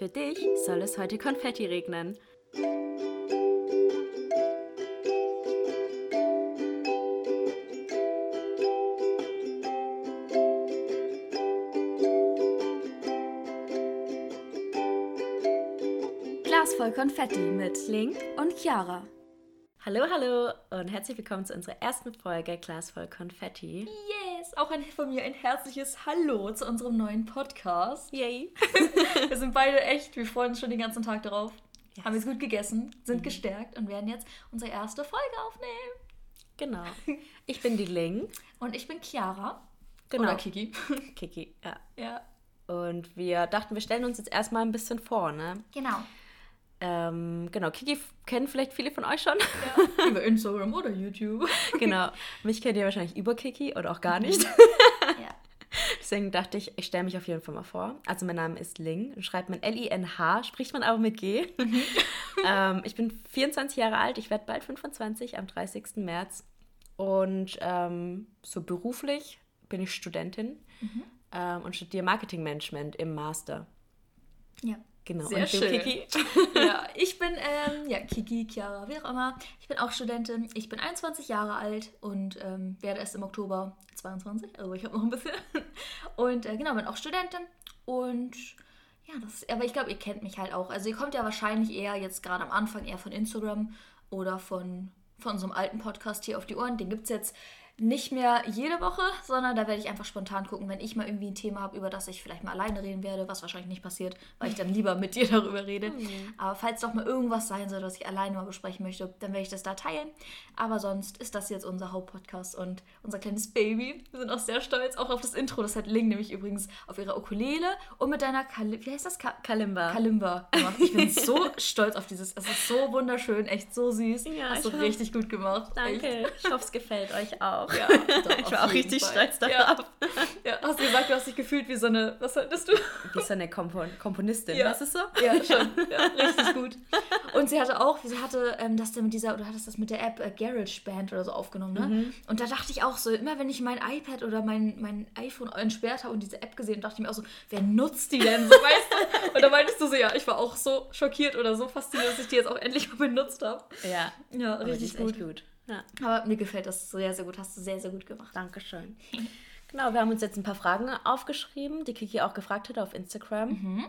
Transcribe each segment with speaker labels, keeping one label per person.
Speaker 1: Für dich soll es heute Konfetti regnen.
Speaker 2: Glas voll Konfetti mit Link und Chiara.
Speaker 1: Hallo, hallo und herzlich willkommen zu unserer ersten Folge Glas voll Konfetti.
Speaker 2: Yes, auch ein, von mir ein herzliches Hallo zu unserem neuen Podcast.
Speaker 1: Yay!
Speaker 2: Wir sind beide echt, wir freuen uns schon den ganzen Tag darauf.
Speaker 1: Yes.
Speaker 2: Haben jetzt gut gegessen, sind gestärkt und werden jetzt unsere erste Folge aufnehmen.
Speaker 1: Genau. Ich bin die Ling.
Speaker 2: Und ich bin Chiara.
Speaker 1: Genau.
Speaker 2: Oder Kiki.
Speaker 1: Kiki, ja.
Speaker 2: ja,
Speaker 1: Und wir dachten, wir stellen uns jetzt erstmal ein bisschen vor, ne?
Speaker 2: genau.
Speaker 1: Ähm, genau, Kiki kennen vielleicht viele von euch schon.
Speaker 2: Ja. Über Instagram oder YouTube.
Speaker 1: genau. Mich kennt ihr wahrscheinlich über Kiki oder auch gar nicht.
Speaker 2: ja.
Speaker 1: Deswegen dachte ich, ich stelle mich auf jeden Fall mal vor. Also mein Name ist Ling. Schreibt man L-I-N-H, spricht man aber mit G. ähm, ich bin 24 Jahre alt, ich werde bald 25 am 30. März. Und ähm, so beruflich bin ich Studentin ähm, und studiere Marketingmanagement im Master.
Speaker 2: Ja.
Speaker 1: Genau.
Speaker 2: Sehr
Speaker 1: und
Speaker 2: schön.
Speaker 1: Kiki?
Speaker 2: ja, ich bin, ähm, ja, Kiki, Chiara, wie auch immer. Ich bin auch Studentin. Ich bin 21 Jahre alt und ähm, werde erst im Oktober 22. Also ich habe noch ein bisschen. Und äh, genau, bin auch Studentin. Und ja, das aber ich glaube, ihr kennt mich halt auch. Also ihr kommt ja wahrscheinlich eher jetzt gerade am Anfang eher von Instagram oder von, von unserem alten Podcast hier auf die Ohren. Den gibt es jetzt nicht mehr jede Woche, sondern da werde ich einfach spontan gucken, wenn ich mal irgendwie ein Thema habe, über das ich vielleicht mal alleine reden werde, was wahrscheinlich nicht passiert, weil ich dann lieber mit dir darüber rede. Aber falls doch mal irgendwas sein soll, was ich alleine mal besprechen möchte, dann werde ich das da teilen. Aber sonst ist das jetzt unser Hauptpodcast und unser kleines Baby. Wir sind auch sehr stolz, auch auf das Intro. Das hat Ling nämlich übrigens auf ihrer Ukulele und mit deiner Kali wie heißt das? Ka
Speaker 1: Kalimba.
Speaker 2: Kalimba gemacht. Ich bin so stolz auf dieses. Es ist so wunderschön, echt so süß.
Speaker 1: Ja,
Speaker 2: Hast du richtig gut gemacht. Echt.
Speaker 1: Danke. Ich hoffe, es gefällt euch auch.
Speaker 2: Ja, doch,
Speaker 1: ich war auch richtig
Speaker 2: Fall.
Speaker 1: stolz
Speaker 2: Ja.
Speaker 1: darauf.
Speaker 2: Ja, hast du gesagt, du hast dich gefühlt wie so eine. Was hattest du?
Speaker 1: Wie so eine Kompon Komponistin,
Speaker 2: Ja.
Speaker 1: weißt du so?
Speaker 2: Ja, schon. Ja, richtig gut. Und sie hatte auch, sie hatte ähm, das dann mit dieser, oder hattest das mit der App äh, GarageBand oder so aufgenommen, ne?
Speaker 1: Mhm.
Speaker 2: Und da dachte ich auch so, immer wenn ich mein iPad oder mein, mein iPhone entsperrt habe und diese App gesehen, dachte ich mir auch so, wer nutzt die denn so, weißt du? Und da meintest du so, ja, ich war auch so schockiert oder so fasziniert, dass ich die jetzt auch endlich mal benutzt habe.
Speaker 1: Ja.
Speaker 2: Ja, richtig
Speaker 1: ist
Speaker 2: gut.
Speaker 1: echt gut. Ja.
Speaker 2: Aber mir gefällt das sehr, sehr gut. Hast du sehr, sehr gut gemacht.
Speaker 1: Dankeschön. Genau, wir haben uns jetzt ein paar Fragen aufgeschrieben, die Kiki auch gefragt hat auf Instagram.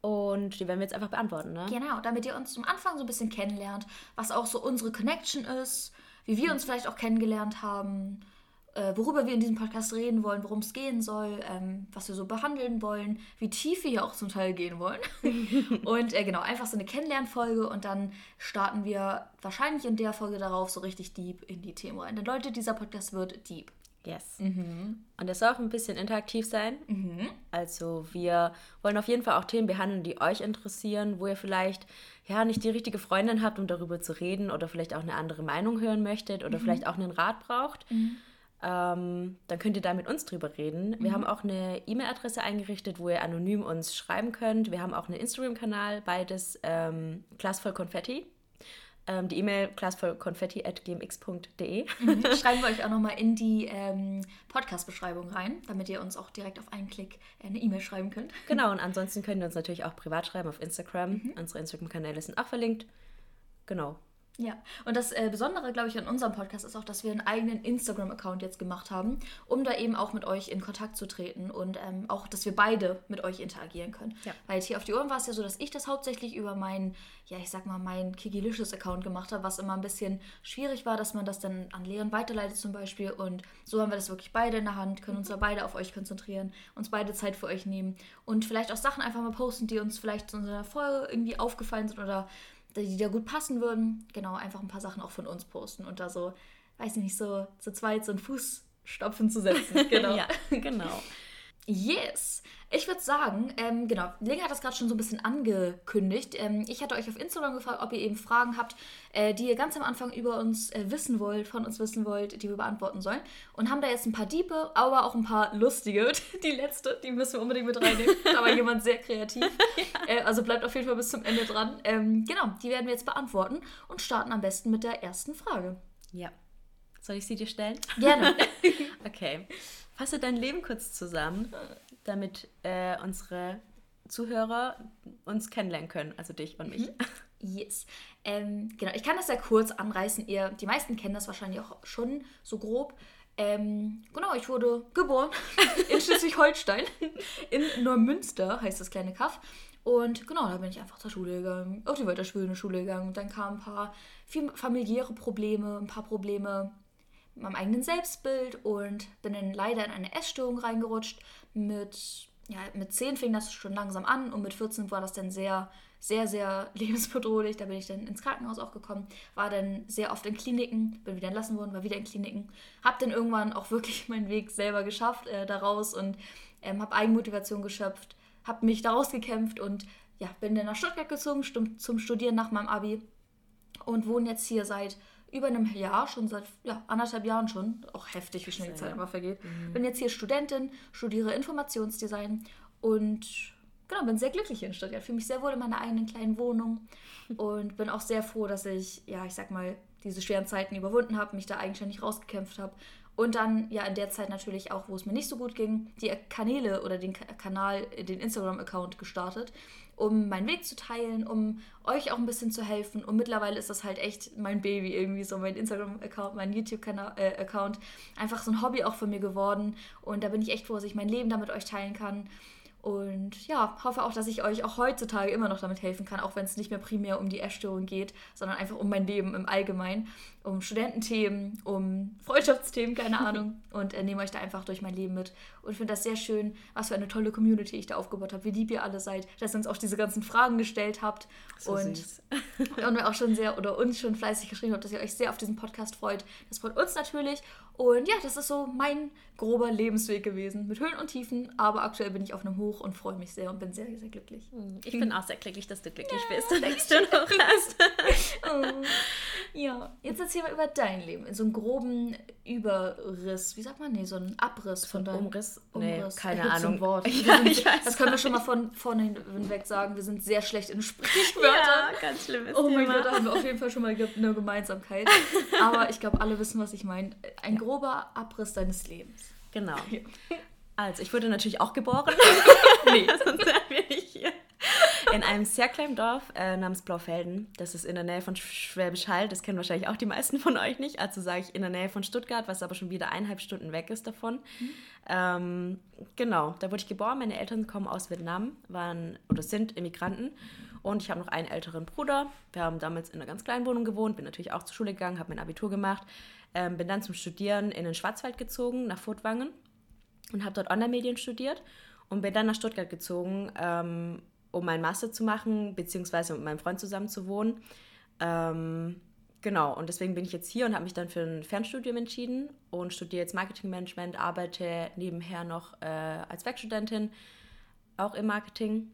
Speaker 1: Und die werden wir jetzt einfach beantworten, ne?
Speaker 2: Genau, damit ihr uns zum Anfang so ein bisschen kennenlernt, was auch so unsere Connection ist, wie wir uns vielleicht auch kennengelernt haben, äh, worüber wir in diesem Podcast reden wollen, worum es gehen soll, ähm, was wir so behandeln wollen, wie tief wir hier auch zum Teil gehen wollen. und äh, genau, einfach so eine Kennenlernfolge und dann starten wir wahrscheinlich in der Folge darauf so richtig deep in die Themen rein. Denn Leute, dieser Podcast wird deep.
Speaker 1: Yes. Und das soll auch ein bisschen interaktiv sein. Also wir wollen auf jeden Fall auch Themen behandeln, die euch interessieren, wo ihr vielleicht ja nicht die richtige Freundin habt, um darüber zu reden oder vielleicht auch eine andere Meinung hören möchtet oder vielleicht auch einen Rat braucht. Ähm, dann könnt ihr da mit uns drüber reden. Wir haben auch eine E-Mail-Adresse eingerichtet, wo ihr anonym uns schreiben könnt. Wir haben auch einen Instagram-Kanal, beides ähm, Glas voll Konfetti. Ähm, die E-Mail glasvollkonfetti.gmx.de.
Speaker 2: Schreiben wir euch auch nochmal in die ähm, Podcast-Beschreibung rein, damit ihr uns auch direkt auf einen Klick äh, eine E-Mail schreiben könnt.
Speaker 1: Genau, und ansonsten könnt ihr uns natürlich auch privat schreiben auf Instagram. Unsere Instagram-Kanäle sind auch verlinkt. Genau.
Speaker 2: Ja, und das äh, Besondere, glaube ich, an unserem Podcast ist auch, dass wir einen eigenen Instagram-Account jetzt gemacht haben, um da eben auch mit euch in Kontakt zu treten und ähm, auch, dass wir beide mit euch interagieren können.
Speaker 1: Ja.
Speaker 2: Weil jetzt hier auf die Ohren war es ja so, dass ich das hauptsächlich über meinen, ja, ich sag mal, meinen Kikilicious-Account gemacht habe, was immer ein bisschen schwierig war, dass man das dann an Leon weiterleitet zum Beispiel. Und so haben wir das wirklich beide in der Hand, können uns da beide auf euch konzentrieren, uns beide Zeit für euch nehmen und vielleicht auch Sachen einfach mal posten, die uns vielleicht in so einer Folge irgendwie aufgefallen sind oder die da gut passen würden. Genau, einfach ein paar Sachen auch von uns posten und da so, weiß ich nicht, so zu zweit so einen Fußstapfen zu setzen. Genau.
Speaker 1: ja, genau.
Speaker 2: Yes. Ich würde sagen, ähm, genau, Ling hat das gerade schon so ein bisschen angekündigt. Ähm, ich hatte euch auf Instagram gefragt, ob ihr eben Fragen habt, äh, die ihr ganz am Anfang über uns äh, wissen wollt, von uns wissen wollt, die wir beantworten sollen. Und haben da jetzt ein paar Diepe, aber auch ein paar lustige. Die letzte, die müssen wir unbedingt mit reinnehmen. Da war jemand sehr kreativ. Äh, also bleibt auf jeden Fall bis zum Ende dran. Ähm, genau, die werden wir jetzt beantworten und starten am besten mit der ersten Frage.
Speaker 1: Ja. Soll ich sie dir stellen?
Speaker 2: Gerne.
Speaker 1: Okay. Fasse dein Leben kurz zusammen, damit äh, unsere Zuhörer uns kennenlernen können, also dich und mich. Mhm.
Speaker 2: Yes. Ähm, genau, ich kann das ja kurz anreißen. Ihr, die meisten kennen das wahrscheinlich auch schon so grob. Ähm, genau, ich wurde geboren in Schleswig-Holstein, in Neumünster heißt das kleine Kaff. Und genau, da bin ich einfach zur Schule gegangen, auf die weiterführende Schule gegangen. Und dann kamen ein paar familiäre Probleme, ein paar Probleme meinem eigenen Selbstbild und bin dann leider in eine Essstörung reingerutscht. Mit, ja, mit 10 fing das schon langsam an und mit 14 war das dann sehr sehr, sehr lebensbedrohlich. Da bin ich dann ins Krankenhaus auch gekommen, war dann sehr oft in Kliniken, bin wieder entlassen worden, war wieder in Kliniken. Hab dann irgendwann auch wirklich meinen Weg selber geschafft äh, daraus und ähm, habe Eigenmotivation geschöpft, habe mich daraus gekämpft und ja, bin dann nach Stuttgart gezogen zum Studieren nach meinem Abi und wohne jetzt hier seit über einem Jahr, schon seit ja, anderthalb Jahren schon. Auch heftig, wie schnell die Zeit immer vergeht. Mhm. Bin jetzt hier Studentin, studiere Informationsdesign und genau, bin sehr glücklich hier in Stuttgart. Fühle mich sehr wohl in meiner eigenen kleinen Wohnung und bin auch sehr froh, dass ich, ja, ich sag mal, diese schweren Zeiten überwunden habe, mich da eigenständig rausgekämpft habe. Und dann ja in der Zeit natürlich auch, wo es mir nicht so gut ging, die Kanäle oder den Kanal, den Instagram-Account gestartet, um meinen Weg zu teilen, um euch auch ein bisschen zu helfen. Und mittlerweile ist das halt echt mein Baby irgendwie, so mein Instagram-Account, mein YouTube-Account. Äh, einfach so ein Hobby auch von mir geworden. Und da bin ich echt froh, dass ich mein Leben damit euch teilen kann. Und ja, hoffe auch, dass ich euch auch heutzutage immer noch damit helfen kann, auch wenn es nicht mehr primär um die Essstörung geht, sondern einfach um mein Leben im Allgemeinen um Studententhemen, um Freundschaftsthemen, keine Ahnung. Und äh, nehme euch da einfach durch mein Leben mit. Und finde das sehr schön, was für eine tolle Community ich da aufgebaut habe, wie lieb ihr alle seid, dass ihr uns auch diese ganzen Fragen gestellt habt. So und, süß. und auch schon sehr, oder uns schon fleißig geschrieben habt, dass ihr euch sehr auf diesen Podcast freut. Das freut uns natürlich. Und ja, das ist so mein grober Lebensweg gewesen, mit Höhen und Tiefen. Aber aktuell bin ich auf einem Hoch und freue mich sehr und bin sehr, sehr glücklich.
Speaker 1: Hm, ich bin auch sehr glücklich, dass du glücklich ja, bist und denkst du noch hast.
Speaker 2: oh. Ja, jetzt erzähl mal über dein Leben. In so einem groben Überriss. Wie sagt man? Nee, so ein Abriss von deinem.
Speaker 1: Umriss? Nee, Umriss. keine Ahnung.
Speaker 2: Zum Wort. Ja, sind, das können wir schon mal von vorne hinweg sagen. Wir sind sehr schlecht in Sprichwörtern. Ja, ganz schlimmes Oh mein Thema. Gott, da haben wir auf jeden Fall schon mal eine Gemeinsamkeit. Aber ich glaube, alle wissen, was ich meine. Ein grober Abriss deines Lebens.
Speaker 1: Genau. Ja. Also, ich wurde natürlich auch geboren. nee, sonst wären wir nicht hier in einem sehr kleinen Dorf äh, namens Blaufelden. Das ist in der Nähe von Schwäbisch Hall. Das kennen wahrscheinlich auch die meisten von euch nicht. Also sage ich in der Nähe von Stuttgart, was aber schon wieder eineinhalb Stunden weg ist davon. Mhm. Ähm, genau, da wurde ich geboren. Meine Eltern kommen aus Vietnam, waren oder sind Immigranten. Und ich habe noch einen älteren Bruder. Wir haben damals in einer ganz kleinen Wohnung gewohnt, bin natürlich auch zur Schule gegangen, habe mein Abitur gemacht, ähm, bin dann zum Studieren in den Schwarzwald gezogen, nach Furtwangen und habe dort Online-Medien studiert und bin dann nach Stuttgart gezogen, ähm, um meinen Master zu machen, beziehungsweise mit meinem Freund zusammen zu wohnen. Ähm, genau, und deswegen bin ich jetzt hier und habe mich dann für ein Fernstudium entschieden und studiere jetzt Marketingmanagement, arbeite nebenher noch äh, als Werkstudentin, auch im Marketing.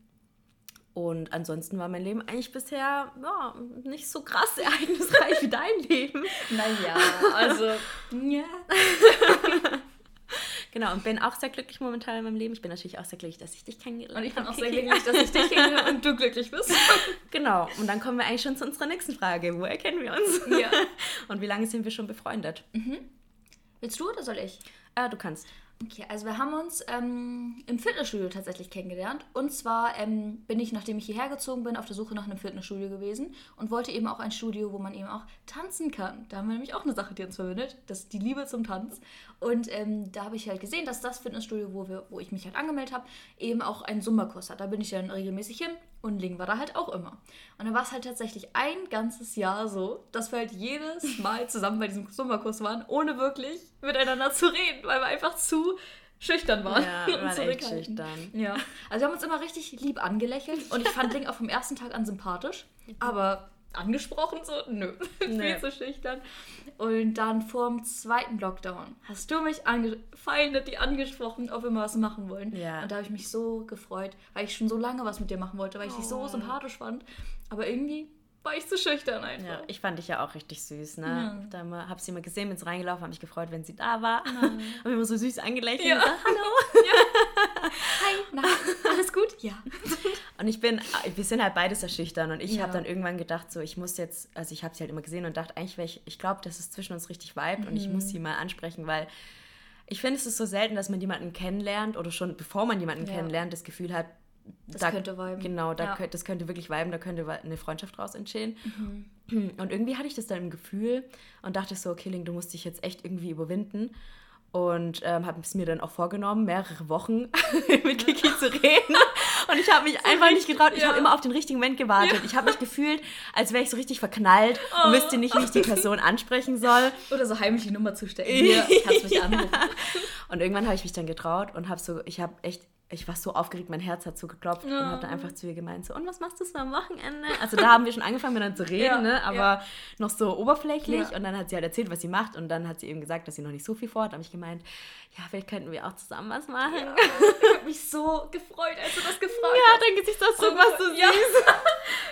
Speaker 1: Und ansonsten war mein Leben eigentlich bisher ja, nicht so krass ereignisreich wie dein Leben.
Speaker 2: Naja, also, ja.
Speaker 1: Genau, und bin auch sehr glücklich momentan in meinem Leben. Ich bin natürlich auch sehr glücklich, dass ich dich kennengelernt habe.
Speaker 2: Und ich bin auch sehr glücklich, dass ich dich kennengelernt und du glücklich bist.
Speaker 1: genau, und dann kommen wir eigentlich schon zu unserer nächsten Frage. Woher kennen wir uns? Ja. Und wie lange sind wir schon befreundet?
Speaker 2: Mhm. Willst du oder soll ich?
Speaker 1: Ah, du kannst.
Speaker 2: Okay, also wir haben uns ähm, im Fitnessstudio tatsächlich kennengelernt. Und zwar ähm, bin ich, nachdem ich hierher gezogen bin, auf der Suche nach einem Fitnessstudio gewesen und wollte eben auch ein Studio, wo man eben auch tanzen kann. Da haben wir nämlich auch eine Sache, die uns verbindet, das ist die Liebe zum Tanz. Und ähm, da habe ich halt gesehen, dass das Fitnessstudio, wo, wir, wo ich mich halt angemeldet habe, eben auch einen Summerkurs hat. Da bin ich dann regelmäßig hin und Ling war da halt auch immer. Und dann war es halt tatsächlich ein ganzes Jahr so, dass wir halt jedes Mal zusammen bei diesem Summerkurs waren, ohne wirklich miteinander zu reden, weil wir einfach zu schüchtern waren. Ja, wir waren echt schüchtern. Ja, also wir haben uns immer richtig lieb angelächelt und ich fand Ling auch vom ersten Tag an sympathisch, aber angesprochen, so, nö, viel zu schüchtern. Und dann vor dem zweiten Lockdown hast du mich angefeindet, die angesprochen, ob wir mal was machen wollen. Ja. Und da habe ich mich so gefreut, weil ich schon so lange was mit dir machen wollte, weil ich oh. dich so oh. sympathisch fand. Aber irgendwie war ich zu schüchtern einfach.
Speaker 1: Ja, ich fand dich ja auch richtig süß, ne? Ja. Da habe sie immer gesehen, bin sie reingelaufen, habe mich gefreut, wenn sie da war. Ja. habe immer so süß angelächelt ja. und gesagt, hallo. Ja.
Speaker 2: Hi, na, alles gut? Ja.
Speaker 1: Und ich bin, wir sind halt beide sehr schüchtern und ich ja. habe dann irgendwann gedacht, so, ich muss jetzt, also ich habe sie halt immer gesehen und dachte, eigentlich, ich, ich glaube, dass es zwischen uns richtig vibet mhm. und ich muss mhm. sie mal ansprechen, weil ich finde, es ist so selten, dass man jemanden kennenlernt oder schon bevor man jemanden kennenlernt, das Gefühl hat, das da, könnte viben. Genau, da ja. könnte, das könnte wirklich viben, da könnte eine Freundschaft draus entstehen. Mhm. Und irgendwie hatte ich das dann im Gefühl und dachte so, okay, Link, du musst dich jetzt echt irgendwie überwinden und ähm, habe es mir dann auch vorgenommen, mehrere Wochen mit Kiki zu reden. Und ich habe mich so einfach nicht getraut. Ich ja. habe immer auf den richtigen Moment gewartet. Ja. Ich habe mich gefühlt, als wäre ich so richtig verknallt oh. und wüsste nicht, wie ich die Person ansprechen soll.
Speaker 2: Oder so heimlich die Nummer zu stecken. Hier, kannst mich anrufen.
Speaker 1: Und irgendwann habe ich mich dann getraut und habe so, ich habe echt ich war so aufgeregt, mein Herz hat so geklopft ja. und habe dann einfach zu ihr gemeint, so, und was machst du so am Wochenende? Also da haben wir schon angefangen miteinander zu reden, ja, ne? aber ja. noch so oberflächlich. Und dann hat sie halt erzählt, was sie macht und dann hat sie eben gesagt, dass sie noch nicht so viel vorhat. Da habe ich gemeint, ja, vielleicht könnten wir auch zusammen was machen.
Speaker 2: ich habe mich so gefreut, als du das gefragt hast.
Speaker 1: Ja, dein Gesichtsausdruck so, was du siehst.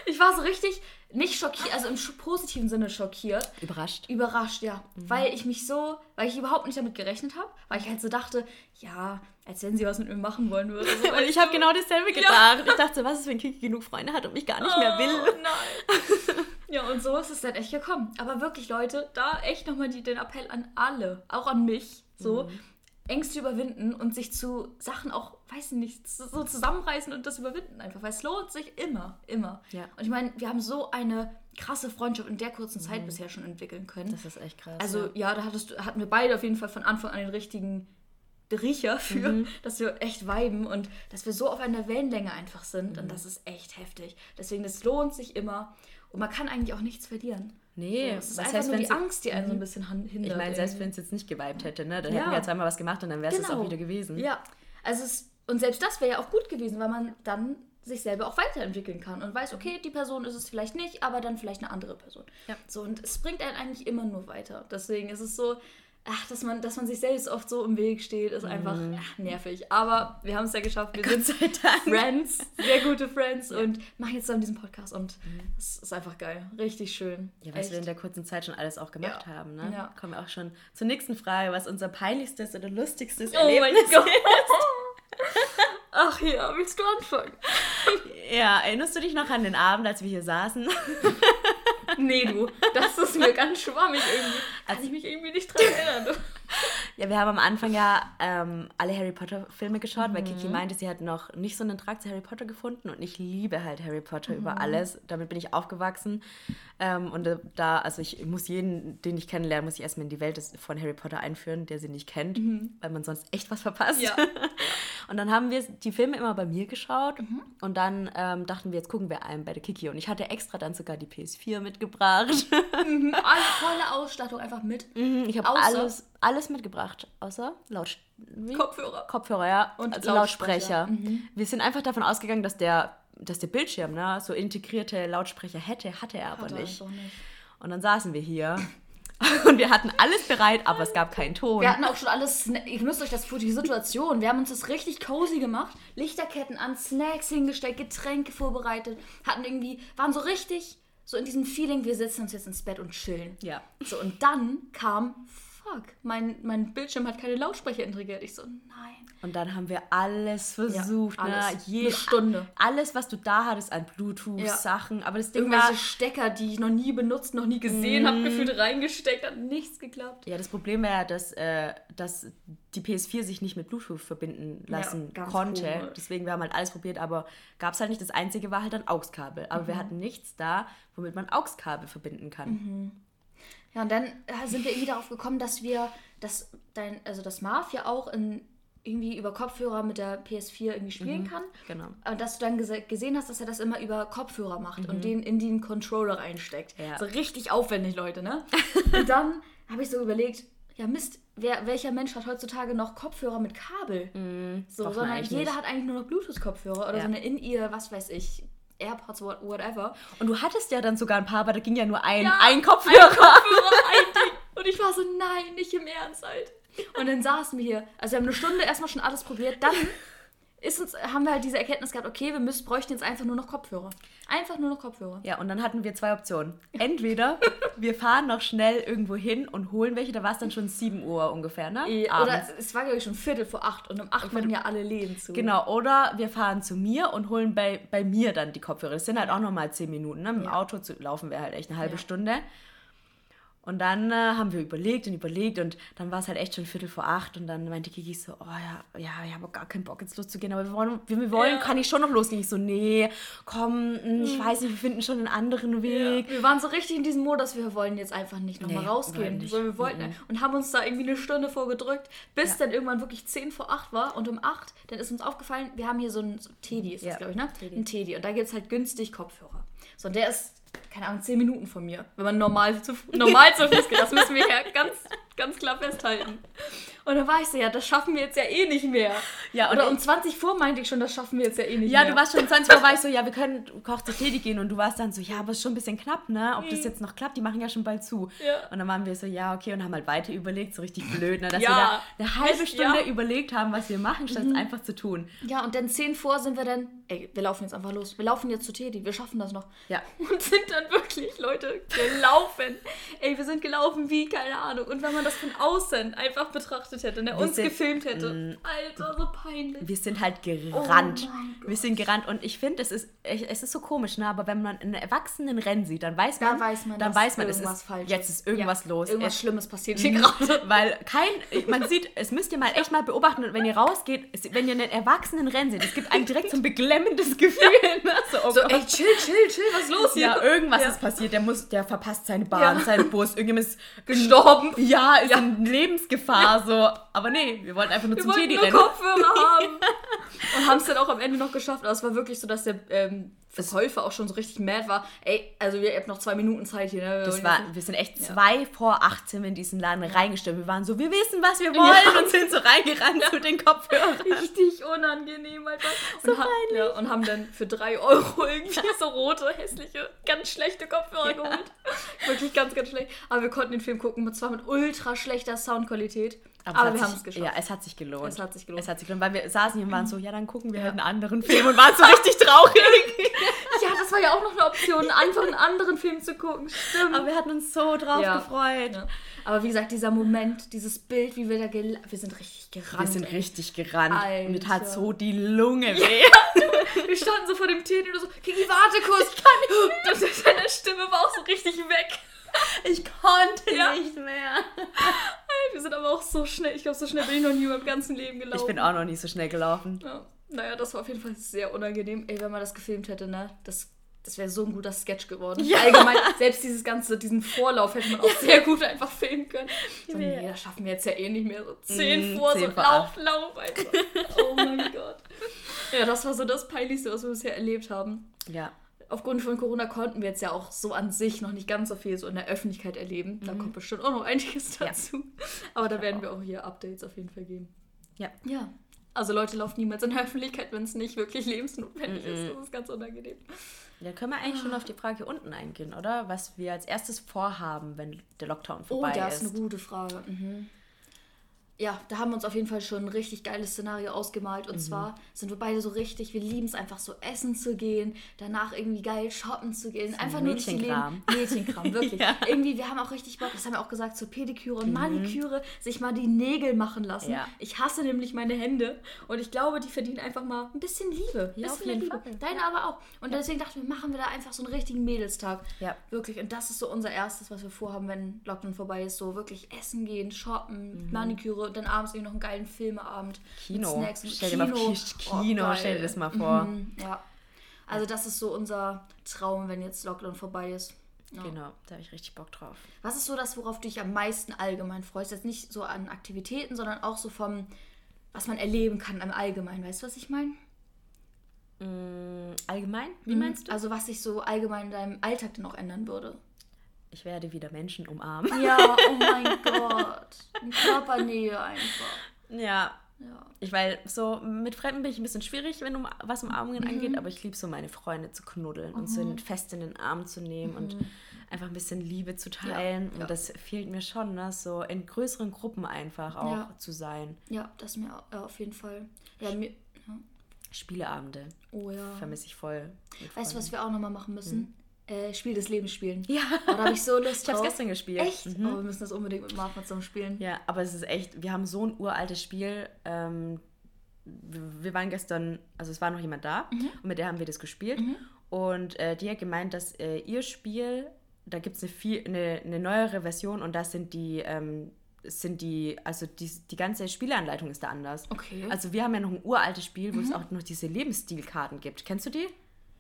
Speaker 2: ich war so richtig, nicht schockiert, also im positiven Sinne schockiert.
Speaker 1: Überrascht.
Speaker 2: Überrascht, ja. Mhm. Weil ich mich so, weil ich überhaupt nicht damit gerechnet habe, weil ich halt so dachte, ja, als wenn sie was mit mir machen wollen würde.
Speaker 1: So, und ich habe genau dasselbe gedacht. Ja. Ich dachte, was ist, wenn Kiki genug Freunde hat und mich gar nicht oh, mehr will?
Speaker 2: Oh, nein. ja, und so ist es dann echt gekommen. Aber wirklich, Leute, da echt nochmal den Appell an alle, auch an mich, so. Mhm. Ängste überwinden und sich zu Sachen auch, weiß ich nicht, so zusammenreißen und das überwinden einfach, weil es lohnt sich immer, immer. Ja. Und ich meine, wir haben so eine krasse Freundschaft in der kurzen Zeit mhm. bisher schon entwickeln können.
Speaker 1: Das ist echt krass.
Speaker 2: Also ja, ja da hattest, hatten wir beide auf jeden Fall von Anfang an den richtigen Riecher für, mhm. dass wir echt viben und dass wir so auf einer Wellenlänge einfach sind mhm. und das ist echt heftig. Deswegen, das lohnt sich immer und man kann eigentlich auch nichts verlieren.
Speaker 1: Nee,
Speaker 2: so, es ist einfach heißt, nur die Angst, die einen so ein mhm. bisschen hindert.
Speaker 1: Ich meine, selbst wenn es jetzt nicht geweibt hätte, ne, dann ja. hätten wir ja zweimal was gemacht und dann wäre es genau. auch wieder gewesen.
Speaker 2: Ja, also es, und selbst das wäre ja auch gut gewesen, weil man dann sich selber auch weiterentwickeln kann und weiß, okay, die Person ist es vielleicht nicht, aber dann vielleicht eine andere Person. Ja. So, und es bringt einen eigentlich immer nur weiter. Deswegen ist es so, ach, dass man, dass man sich selbst oft so im Weg steht, ist einfach mhm. ach, nervig. Aber wir haben es ja geschafft. Wir Gott sind Friends, sehr gute Friends ja. und machen jetzt zusammen diesen Podcast und es mhm. ist einfach geil. Richtig schön.
Speaker 1: Ja, was Echt. wir in der kurzen Zeit schon alles auch gemacht ja. haben. Ne? Ja. Kommen wir auch schon zur nächsten Frage, was unser peinlichstes oder lustigstes oh Erlebnis ist.
Speaker 2: Ach ja, willst du anfangen?
Speaker 1: Ja, erinnerst du dich noch an den Abend, als wir hier saßen?
Speaker 2: nee, du, das ist mir ganz schwammig irgendwie. Kann ich mich irgendwie nicht dran erinnern.
Speaker 1: Ja, wir haben am Anfang ja ähm, alle Harry Potter Filme geschaut, mhm. weil Kiki mhm. meinte, sie hat noch nicht so einen Trag zu Harry Potter gefunden und ich liebe halt Harry Potter mhm. über alles. Damit bin ich aufgewachsen. Ähm, und äh, da, also ich muss jeden, den ich kennenlerne, muss ich erstmal in die Welt von Harry Potter einführen, der sie nicht kennt, mhm. weil man sonst echt was verpasst. Ja. und dann haben wir die Filme immer bei mir geschaut mhm. und dann ähm, dachten wir, jetzt gucken wir einen bei der Kiki. Und ich hatte extra dann sogar die PS4 mitgebracht.
Speaker 2: Mhm. Alle volle Ausstattung einfach mit.
Speaker 1: ich habe alles alles mitgebracht, außer Laut
Speaker 2: Kopfhörer.
Speaker 1: Kopfhörer, ja. Und also Lautsprecher. Lautsprecher. Mhm. Wir sind einfach davon ausgegangen, dass der, dass der Bildschirm ne, so integrierte Lautsprecher hätte, hatte er aber nicht. Er nicht. Und dann saßen wir hier. Und wir hatten alles bereit, aber es gab keinen Ton.
Speaker 2: Wir hatten auch schon alles, ihr müsst euch das vor die Situation, wir haben uns das richtig cozy gemacht, Lichterketten an, Snacks hingestellt, Getränke vorbereitet, hatten irgendwie, waren so richtig so in diesem Feeling, wir setzen uns jetzt ins Bett und chillen.
Speaker 1: Ja.
Speaker 2: So, und dann kam fuck, mein, mein Bildschirm hat keine Lautsprecher integriert. Ich so, nein.
Speaker 1: Und dann haben wir alles versucht, ja, alles.
Speaker 2: Ne? Jede, Eine Stunde.
Speaker 1: Alles, was du da hattest an Bluetooth-Sachen. Ja. Aber das Ding
Speaker 2: Irgendwelche war, Stecker, die ich noch nie benutzt, noch nie gesehen mm. habe, gefühlt reingesteckt, hat nichts geklappt.
Speaker 1: Ja, das Problem war ja, dass, äh, dass die PS4 sich nicht mit Bluetooth verbinden lassen ja, konnte. Komisch. Deswegen, wir haben halt alles probiert, aber gab es halt nicht. Das Einzige war halt ein AUX-Kabel. Aber mhm. wir hatten nichts da, womit man AUX-Kabel verbinden kann.
Speaker 2: Mhm. Ja, und dann äh, sind wir irgendwie darauf gekommen, dass wir, dass dein, also das Marv ja auch in, irgendwie über Kopfhörer mit der PS4 irgendwie spielen mhm, kann.
Speaker 1: Genau.
Speaker 2: Und dass du dann gesehen hast, dass er das immer über Kopfhörer macht mhm. und den in den Controller reinsteckt. Ja. So richtig aufwendig, Leute, ne? und dann habe ich so überlegt, ja Mist, wer, welcher Mensch hat heutzutage noch Kopfhörer mit Kabel?
Speaker 1: Mm,
Speaker 2: so, sondern jeder nicht. hat eigentlich nur noch Bluetooth-Kopfhörer oder ja. so eine In-Ear, was weiß ich, AirPods, whatever.
Speaker 1: Und du hattest ja dann sogar ein paar, aber da ging ja nur ein, ja, ein Kopfhörer. Ein Kopfhörer,
Speaker 2: ein Ding. Und ich war so, nein, nicht im Ernst halt. Und dann saßen wir hier. Also wir haben eine Stunde erstmal schon alles probiert. Dann ist uns, haben wir halt diese Erkenntnis gehabt, okay, wir müssen, bräuchten jetzt einfach nur noch Kopfhörer. Einfach nur noch Kopfhörer.
Speaker 1: Ja, und dann hatten wir zwei Optionen. Entweder wir fahren noch schnell irgendwo hin und holen welche, da war es dann schon 7 Uhr ungefähr, ne?
Speaker 2: Ja, oder es war, glaube ich, schon Viertel vor acht und um acht waren ja alle Läden zu.
Speaker 1: Genau, oder wir fahren zu mir und holen bei, bei mir dann die Kopfhörer. Das sind halt auch nochmal 10 Minuten, ne? Mit dem ja. Auto zu laufen wäre halt echt eine halbe ja. Stunde. Und dann äh, haben wir überlegt und überlegt und dann war es halt echt schon Viertel vor acht und dann meinte Kiki so, oh ja, ja, ich habe gar keinen Bock jetzt loszugehen, aber wir wollen, wir, wir wollen, ja. kann ich schon noch losgehen. Ich so, nee, komm, hm, ich hm. weiß nicht, wir finden schon einen anderen Weg.
Speaker 2: Ja. Wir waren so richtig in diesem Modus, wir wollen jetzt einfach nicht nochmal nee, rausgehen. Nicht. wir wollten mhm. und haben uns da irgendwie eine Stunde vorgedrückt, bis ja. dann irgendwann wirklich zehn vor acht war und um acht, dann ist uns aufgefallen, wir haben hier so ein so Teddy, ist das glaube ich, ne? Teddy. Ein Teddy und da gibt es halt günstig Kopfhörer. So, und der ist keine Ahnung, zehn Minuten von mir, wenn man normal zu, normal zu Fuß geht. Das müssen wir ja ganz, ganz klar festhalten. Und dann war ich so, ja, das schaffen wir jetzt ja eh nicht mehr. Ja, Oder um 20 vor meinte ich schon, das schaffen wir jetzt ja eh nicht
Speaker 1: ja,
Speaker 2: mehr.
Speaker 1: Ja, du warst schon um 20 vor, war ich so, ja, wir können Koch zur Teddy gehen. Und du warst dann so, ja, aber es ist schon ein bisschen knapp, ne? Ob das mhm. jetzt noch klappt, die machen ja schon bald zu. Ja. Und dann waren wir so, ja, okay, und haben halt weiter überlegt, so richtig blöd, ne? Dass ja. wir da eine halbe Stunde ja. überlegt haben, was wir machen, statt mhm. es einfach zu tun.
Speaker 2: Ja, und dann 10 vor sind wir dann, ey, wir laufen jetzt einfach los. Wir laufen jetzt zu Teddy, wir schaffen das noch. Ja. Und sind dann wirklich, Leute, gelaufen. ey, wir sind gelaufen wie, keine Ahnung. Und wenn man das von außen einfach betrachtet hätte, ne? Uns gefilmt hätte. Alter, so peinlich.
Speaker 1: Wir sind halt gerannt. Oh wir sind gerannt und ich finde, es ist, es ist so komisch, ne? aber wenn man einen Erwachsenen rennen sieht, dann weiß man,
Speaker 2: dann weiß man,
Speaker 1: dann weiß man es ist, falsch jetzt ist irgendwas ja, los.
Speaker 2: Irgendwas es, Schlimmes passiert hier gerade.
Speaker 1: Weil kein, man sieht, es müsst ihr mal echt mal beobachten, wenn ihr rausgeht, wenn ihr einen Erwachsenen rennen seht, es gibt einem direkt so ein beklemmendes Gefühl. Ne?
Speaker 2: So, oh so ey, chill, chill, chill, was ist los hier?
Speaker 1: Ja, irgendwas ja. ist passiert, der muss, der verpasst seine Bahn, ja. seinen Bus, irgendjemand ist
Speaker 2: gestorben.
Speaker 1: Ja, ist in Lebensgefahr, so. Aber nee, wir wollten einfach nur wir zum Teddy rennen.
Speaker 2: Kopfhörer haben. Und haben es dann auch am Ende noch geschafft. Aber es war wirklich so, dass der ähm, Verkäufer auch schon so richtig mad war. Ey, also wir haben noch zwei Minuten Zeit hier. Ne?
Speaker 1: Das war, wir sind echt zwei ja. vor 18 in diesen Laden reingestellt. Wir waren so, wir wissen, was wir wollen ja. und sind so reingerannt ja. mit den Kopfhörern.
Speaker 2: Richtig unangenehm, Alter. Und, so ha ja, und haben dann für drei Euro irgendwie so rote, hässliche, ganz schlechte Kopfhörer geholt. Wirklich ganz, ganz schlecht. Aber wir konnten den Film gucken, und zwar mit ultra schlechter Soundqualität. Aber, Aber wir haben es geschafft.
Speaker 1: Ja, es hat sich gelohnt.
Speaker 2: Es hat sich gelohnt.
Speaker 1: Es hat sich gelohnt, weil wir saßen hier und waren so, ja, dann gucken wir ja. halt einen anderen Film und waren so richtig traurig.
Speaker 2: ja, das war ja auch noch eine Option, einfach einen anderen Film zu gucken. Stimmt.
Speaker 1: Aber wir hatten uns so drauf ja. gefreut.
Speaker 2: Ja. Aber wie gesagt, dieser Moment, dieses Bild, wie wir da gel wir sind richtig gerannt. Wir
Speaker 1: sind ey. richtig gerannt. Alter. Mir tat so die Lunge weh.
Speaker 2: wir standen so vor dem Tee und so, Kiki, warte kurz. Ich kann nicht. Und deine Stimme war auch so richtig weg.
Speaker 1: Ich konnte ja. nicht mehr.
Speaker 2: Wir sind aber auch so schnell. Ich glaube, so schnell bin ich noch nie in meinem ganzen Leben gelaufen.
Speaker 1: Ich bin auch noch nie so schnell gelaufen.
Speaker 2: Ja. Naja, das war auf jeden Fall sehr unangenehm. Ey, wenn man das gefilmt hätte, ne? Das, das wäre so ein guter Sketch geworden. Ja. Allgemein, selbst dieses ganze, diesen Vorlauf hätte man auch sehr gut einfach filmen können. So, nee, das schaffen wir jetzt ja eh nicht mehr. So zehn mm, vor, zehn so vor lauf, lauf einfach. Oh mein Gott. Ja, das war so das Peinlichste, was wir bisher erlebt haben.
Speaker 1: Ja
Speaker 2: aufgrund von Corona konnten wir jetzt ja auch so an sich noch nicht ganz so viel so in der Öffentlichkeit erleben. Da mhm. kommt bestimmt auch noch einiges dazu. Ja. Aber da werden wir auch hier Updates auf jeden Fall geben.
Speaker 1: Ja.
Speaker 2: Ja. Also Leute laufen niemals in der Öffentlichkeit, wenn es nicht wirklich lebensnotwendig mhm. ist. Das ist ganz unangenehm.
Speaker 1: Ja, können wir eigentlich ah. schon auf die Frage unten eingehen, oder? Was wir als erstes vorhaben, wenn der Lockdown vorbei ist. Oh, das
Speaker 2: ist eine gute Frage. Mhm ja, da haben wir uns auf jeden Fall schon ein richtig geiles Szenario ausgemalt. Und mhm. zwar sind wir beide so richtig, wir lieben es einfach so essen zu gehen, danach irgendwie geil shoppen zu gehen. Einfach nur durch die Leben. Mädchenkram, wirklich. ja. Irgendwie, wir haben auch richtig Bock, das haben wir auch gesagt, zur Pediküre und mhm. Maniküre, sich mal die Nägel machen lassen. Ja. Ich hasse nämlich meine Hände und ich glaube, die verdienen einfach mal ein bisschen Liebe. Ja, bisschen Liebe. Fall. Deine aber auch. Und ja. deswegen dachten wir, machen wir da einfach so einen richtigen Mädelstag.
Speaker 1: Ja.
Speaker 2: Wirklich. Und das ist so unser erstes, was wir vorhaben, wenn Lockdown vorbei ist. So wirklich essen gehen, shoppen, mhm. Maniküre und dann abends irgendwie noch einen geilen Filmeabend.
Speaker 1: Kino. Mit Snacks und stell Kino. Dir mal Kino, oh, stell dir das mal vor.
Speaker 2: Mhm, ja. Also das ist so unser Traum, wenn jetzt Lockdown vorbei ist.
Speaker 1: Ja. Genau, da habe ich richtig Bock drauf.
Speaker 2: Was ist so das, worauf du dich am meisten allgemein freust? Jetzt nicht so an Aktivitäten, sondern auch so vom, was man erleben kann im Allgemeinen. Weißt du, was ich meine?
Speaker 1: Mm, allgemein? Wie mhm. meinst du?
Speaker 2: Also was sich so allgemein in deinem Alltag denn auch ändern würde
Speaker 1: ich werde wieder Menschen umarmen.
Speaker 2: Ja, oh mein Gott. Körpernähe einfach.
Speaker 1: Ja. ja. Ich weil so mit Fremden bin ich ein bisschen schwierig, wenn um was Umarmungen mhm. angeht, aber ich liebe so meine Freunde zu knuddeln mhm. und so mhm. fest in den Arm zu nehmen mhm. und einfach ein bisschen Liebe zu teilen. Ja, und das fehlt mir schon, ne? so in größeren Gruppen einfach auch ja. zu sein.
Speaker 2: Ja, das mir auf jeden Fall. Ja, mir,
Speaker 1: Spieleabende.
Speaker 2: Oh ja.
Speaker 1: Vermisse ich voll.
Speaker 2: Weißt du, was wir auch nochmal machen müssen? Mhm äh, Spiel des Lebens spielen.
Speaker 1: Ja.
Speaker 2: Oh, da habe ich so Lust
Speaker 1: Ich habe es gestern gespielt.
Speaker 2: Echt? Mhm. Oh, wir müssen das unbedingt mit Martha zusammen spielen.
Speaker 1: Ja, aber es ist echt, wir haben so ein uraltes Spiel. Ähm, wir waren gestern, also es war noch jemand da mhm. und mit der haben wir das gespielt. Mhm. Und äh, die hat gemeint, dass äh, ihr Spiel da gibt es eine, viel, eine, eine neuere Version und das sind die, ähm, sind die, also die, die ganze Spieleanleitung ist da anders. Okay. Also wir haben ja noch ein uraltes Spiel, wo mhm. es auch noch diese Lebensstilkarten gibt. Kennst du die?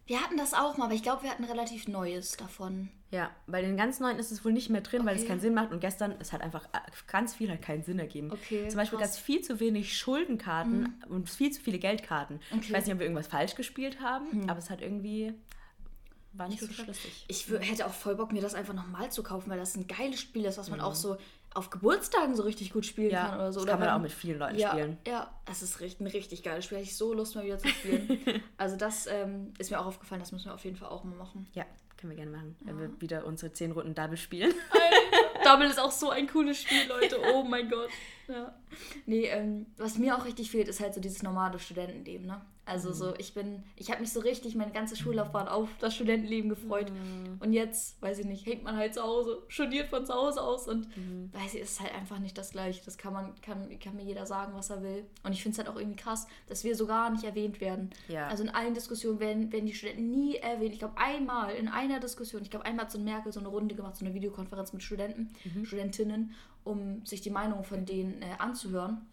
Speaker 2: Wir hatten das auch mal, aber ich glaube, wir hatten relativ Neues davon.
Speaker 1: Ja, bei den ganz neuen ist es wohl nicht mehr drin, okay. weil es keinen Sinn macht. Und gestern, es hat einfach äh, ganz viel halt keinen Sinn ergeben. Okay, Zum Beispiel gab es viel zu wenig Schuldenkarten mhm. und viel zu viele Geldkarten. Okay. Ich weiß nicht, ob wir irgendwas falsch gespielt haben, mhm. aber es hat irgendwie war nicht so schlüssig.
Speaker 2: Ich hätte auch voll Bock, mir das einfach nochmal zu kaufen, weil das ein geiles Spiel ist, was man mhm. auch so auf Geburtstagen so richtig gut spielen ja, kann oder so.
Speaker 1: Das
Speaker 2: oder
Speaker 1: kann man auch mit vielen Leuten
Speaker 2: ja,
Speaker 1: spielen.
Speaker 2: Ja, das ist ein richtig geiles Spiel. Hätte ich so Lust, mal wieder zu spielen. also das ähm, ist mir auch aufgefallen, das müssen wir auf jeden Fall auch mal machen.
Speaker 1: Ja, können wir gerne machen, wenn wir wieder unsere 10 Runden Double spielen.
Speaker 2: Double ist auch so ein cooles Spiel, Leute. Oh mein Gott. Ja. Nee, ähm, was mir auch richtig fehlt, ist halt so dieses normale Studentenleben, ne? Also mhm. so, ich bin, ich habe mich so richtig meine ganze Schullaufbahn auf das Studentenleben gefreut. Mhm. Und jetzt, weiß ich nicht, hängt man halt zu Hause, studiert von zu Hause aus und mhm. weiß ich, ist halt einfach nicht das Gleiche. Das kann man, kann, kann mir jeder sagen, was er will. Und ich finde es halt auch irgendwie krass, dass wir so gar nicht erwähnt werden. Ja. Also in allen Diskussionen werden, werden die Studenten nie erwähnt. Ich glaube einmal in einer Diskussion, ich glaube einmal hat so ein Merkel so eine Runde gemacht, so eine Videokonferenz mit Studenten, mhm. Studentinnen, um sich die Meinung von denen äh, anzuhören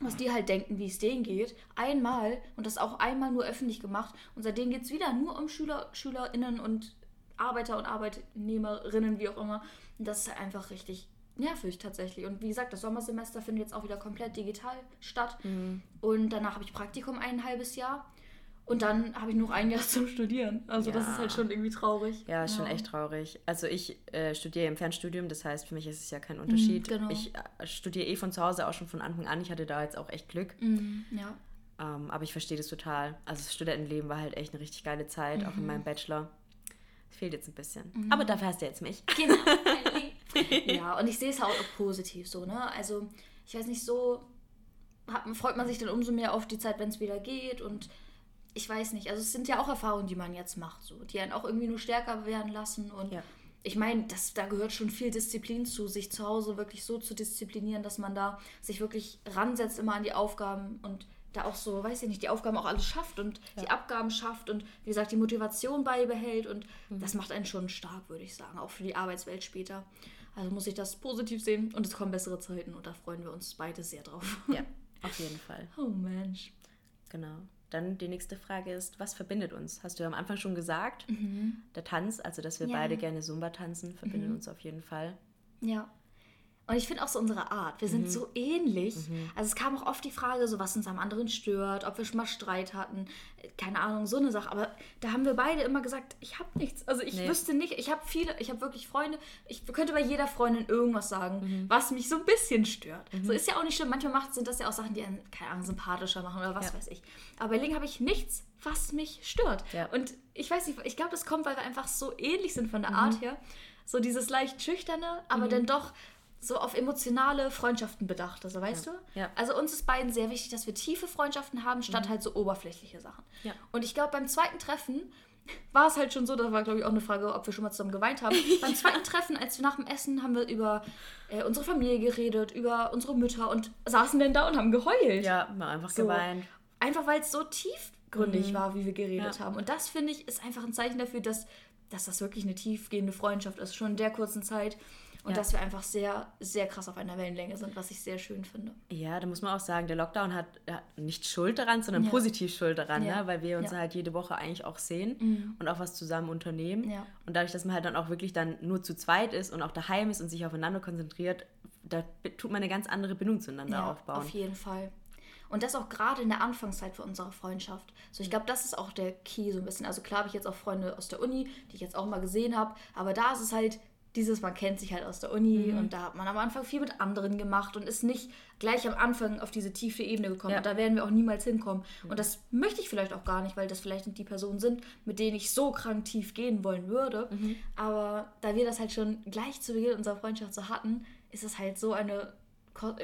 Speaker 2: was die halt denken, wie es denen geht. Einmal und das auch einmal nur öffentlich gemacht. Und seitdem geht es wieder nur um Schüler, SchülerInnen und Arbeiter und Arbeitnehmerinnen, wie auch immer. Und das ist halt einfach richtig nervig tatsächlich. Und wie gesagt, das Sommersemester findet jetzt auch wieder komplett digital statt. Mhm. Und danach habe ich Praktikum ein halbes Jahr. Und dann habe ich noch ein Jahr zum Studieren. Also ja. das ist halt schon irgendwie traurig.
Speaker 1: Ja, ist ja. schon echt traurig. Also ich äh, studiere im Fernstudium, das heißt, für mich ist es ja kein Unterschied. Mhm, genau. Ich äh, studiere eh von zu Hause auch schon von Anfang an. Ich hatte da jetzt auch echt Glück. Mhm, ja. Ähm, aber ich verstehe das total. Also das Studentenleben war halt echt eine richtig geile Zeit, mhm. auch in meinem Bachelor. Es fehlt jetzt ein bisschen. Mhm. Aber dafür hast du jetzt mich. Genau.
Speaker 2: ja, und ich sehe es auch positiv so, ne? Also ich weiß nicht, so hat, freut man sich dann umso mehr auf die Zeit, wenn es wieder geht und ich weiß nicht, also es sind ja auch Erfahrungen, die man jetzt macht, so, die einen auch irgendwie nur stärker werden lassen. Und ja. ich meine, da gehört schon viel Disziplin zu, sich zu Hause wirklich so zu disziplinieren, dass man da sich wirklich ransetzt immer an die Aufgaben und da auch so, weiß ich nicht, die Aufgaben auch alles schafft und ja. die Abgaben schafft und wie gesagt, die Motivation beibehält und mhm. das macht einen schon stark, würde ich sagen, auch für die Arbeitswelt später. Also muss ich das positiv sehen und es kommen bessere Zeiten und da freuen wir uns beide sehr drauf.
Speaker 1: Ja, auf jeden Fall.
Speaker 2: Oh Mensch.
Speaker 1: Genau. Dann die nächste Frage ist, was verbindet uns? Hast du am Anfang schon gesagt. Mhm. Der Tanz, also dass wir ja. beide gerne Zumba tanzen, verbindet mhm. uns auf jeden Fall.
Speaker 2: Ja. Und ich finde auch so unsere Art. Wir sind mhm. so ähnlich. Mhm. Also es kam auch oft die Frage, so was uns am anderen stört, ob wir schon mal Streit hatten, keine Ahnung, so eine Sache. Aber da haben wir beide immer gesagt, ich habe nichts. Also ich nee. wüsste nicht, ich habe viele, ich habe wirklich Freunde. Ich könnte bei jeder Freundin irgendwas sagen, mhm. was mich so ein bisschen stört. Mhm. So ist ja auch nicht schlimm. Manchmal macht, sind das ja auch Sachen, die einen, keine Ahnung, sympathischer machen oder was ja. weiß ich. Aber bei Ling habe ich nichts, was mich stört. Ja. Und ich weiß nicht, ich glaube, das kommt, weil wir einfach so ähnlich sind von der mhm. Art her. So dieses leicht schüchterne, aber mhm. dann doch so auf emotionale Freundschaften bedacht, also weißt ja. du? Ja. Also uns ist beiden sehr wichtig, dass wir tiefe Freundschaften haben, statt mhm. halt so oberflächliche Sachen. Ja. Und ich glaube, beim zweiten Treffen war es halt schon so, da war glaube ich auch eine Frage, ob wir schon mal zusammen geweint haben. beim zweiten Treffen, als wir nach dem Essen, haben wir über äh, unsere Familie geredet, über unsere Mütter und saßen dann da und haben geheult.
Speaker 1: Ja, mal einfach so. geweint.
Speaker 2: Einfach weil es so tiefgründig mhm. war, wie wir geredet haben. Und das, finde ich, ist einfach ein Zeichen dafür, dass, dass das wirklich eine tiefgehende Freundschaft ist, schon in der kurzen Zeit. Und ja. dass wir einfach sehr, sehr krass auf einer Wellenlänge sind, was ich sehr schön finde.
Speaker 1: Ja, da muss man auch sagen, der Lockdown hat, hat nicht Schuld daran, sondern ja. positiv Schuld daran, ja. ne? weil wir uns halt jede Woche eigentlich auch sehen mhm. und auch was zusammen unternehmen. Und dadurch, dass man halt dann auch wirklich dann nur zu zweit ist und auch daheim ist und sich aufeinander konzentriert, da tut man eine ganz andere Bindung zueinander aufbauen.
Speaker 2: Auf jeden Fall. Und das auch gerade in der Anfangszeit für unsere Freundschaft. So, ich glaube, das ist auch der Key so ein bisschen. Also klar habe ich jetzt auch Freunde aus der Uni, die ich jetzt auch mal gesehen habe, aber da ist es halt dieses, man kennt sich halt aus der Uni mhm. und da hat man am Anfang viel mit anderen gemacht und ist nicht gleich am Anfang auf diese tiefe Ebene gekommen. Ja. Und da werden wir auch niemals hinkommen. Mhm. Und das möchte ich vielleicht auch gar nicht, weil das vielleicht nicht die Personen sind, mit denen ich so krank tief gehen wollen würde. Mhm. Aber da wir das halt schon gleich zu Beginn unserer Freundschaft so hatten, ist es halt so eine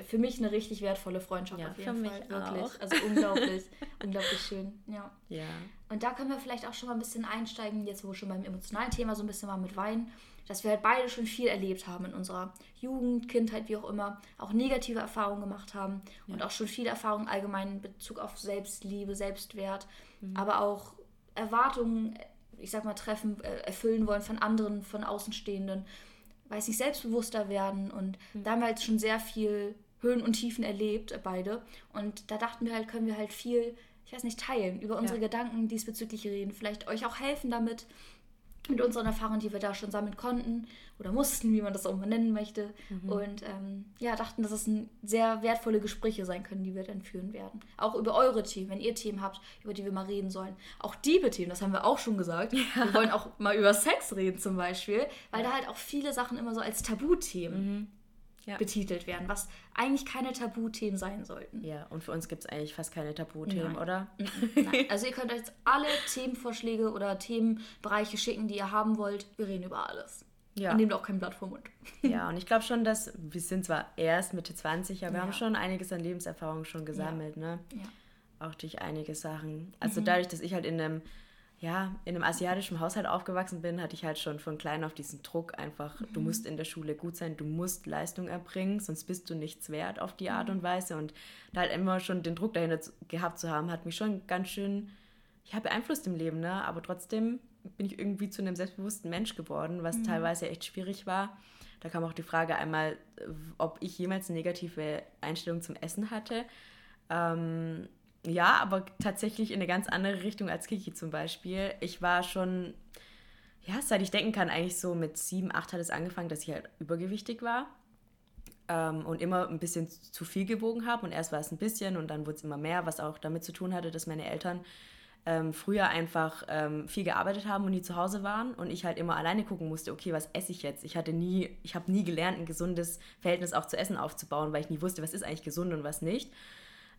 Speaker 2: für mich eine richtig wertvolle Freundschaft ja, auf jeden Fall. Wirklich. Auch. Also unglaublich, unglaublich schön. Ja. ja. Und da können wir vielleicht auch schon mal ein bisschen einsteigen, jetzt wo wir schon beim emotionalen Thema so ein bisschen mal mit Wein dass wir halt beide schon viel erlebt haben in unserer Jugend, Kindheit, wie auch immer, auch negative Erfahrungen gemacht haben ja. und auch schon viele Erfahrungen allgemein in Bezug auf Selbstliebe, Selbstwert, mhm. aber auch Erwartungen ich sag mal, Treffen äh, erfüllen wollen von anderen, von Außenstehenden, weiß nicht, selbstbewusster werden. Und mhm. da haben wir halt schon sehr viel Höhen und Tiefen erlebt, äh, beide. Und da dachten wir halt, können wir halt viel, ich weiß nicht, teilen, über unsere ja. Gedanken diesbezüglich reden, vielleicht euch auch helfen damit, mit unseren Erfahrungen, die wir da schon sammeln konnten oder mussten, wie man das auch mal nennen möchte. Mhm. Und ähm, ja, dachten, dass es ein sehr wertvolle Gespräche sein können, die wir dann führen werden. Auch über eure Themen, wenn ihr Themen habt, über die wir mal reden sollen. Auch Diebe-Themen, das haben wir auch schon gesagt. Ja. Wir wollen auch mal über Sex reden zum Beispiel, weil da halt auch viele Sachen immer so als Tabuthemen mhm ja. betitelt werden, was eigentlich keine Tabuthemen sein sollten.
Speaker 1: Ja, und für uns gibt es eigentlich fast keine Tabuthemen, Nein. oder?
Speaker 2: Nein. Also ihr könnt euch alle Themenvorschläge oder Themenbereiche schicken, die ihr haben wollt. Wir reden über alles. Ja. Und nehmt auch kein Blatt vom Mund.
Speaker 1: Ja, und ich glaube schon, dass wir sind zwar erst Mitte 20, aber wir haben schon einiges an Lebenserfahrung schon gesammelt, ne? Ja. Auch durch einige Sachen. Also mhm. dadurch, dass ich halt in einem ja, in einem asiatischen Haushalt aufgewachsen bin, hatte ich halt schon von klein auf diesen Druck einfach, mhm. du musst in der Schule gut sein, du musst Leistung erbringen, sonst bist du nichts wert auf die Art mhm. und Weise. Und da halt immer schon den Druck dahinter gehabt zu haben, hat mich schon ganz schön, ja, beeinflusst im Leben, ne? Aber trotzdem bin ich irgendwie zu einem selbstbewussten Mensch geworden, was mhm. teilweise echt schwierig war. Da kam auch die Frage einmal, ob ich jemals eine negative Einstellung zum Essen hatte. Ähm, ja, aber tatsächlich in eine ganz andere Richtung als Kiki zum Beispiel. Ich war schon, ja, seit ich denken kann, eigentlich so mit sieben, acht hat es angefangen, dass ich halt übergewichtig war ähm, und immer ein bisschen zu viel gewogen habe. Und erst war es ein bisschen und dann wurde es immer mehr, was auch damit zu tun hatte, dass meine Eltern ähm, früher einfach ähm, viel gearbeitet haben und nie zu Hause waren und ich halt immer alleine gucken musste, okay, was esse ich jetzt? Ich hatte nie, ich habe nie gelernt, ein gesundes Verhältnis auch zu Essen aufzubauen, weil ich nie wusste, was ist eigentlich gesund und was nicht.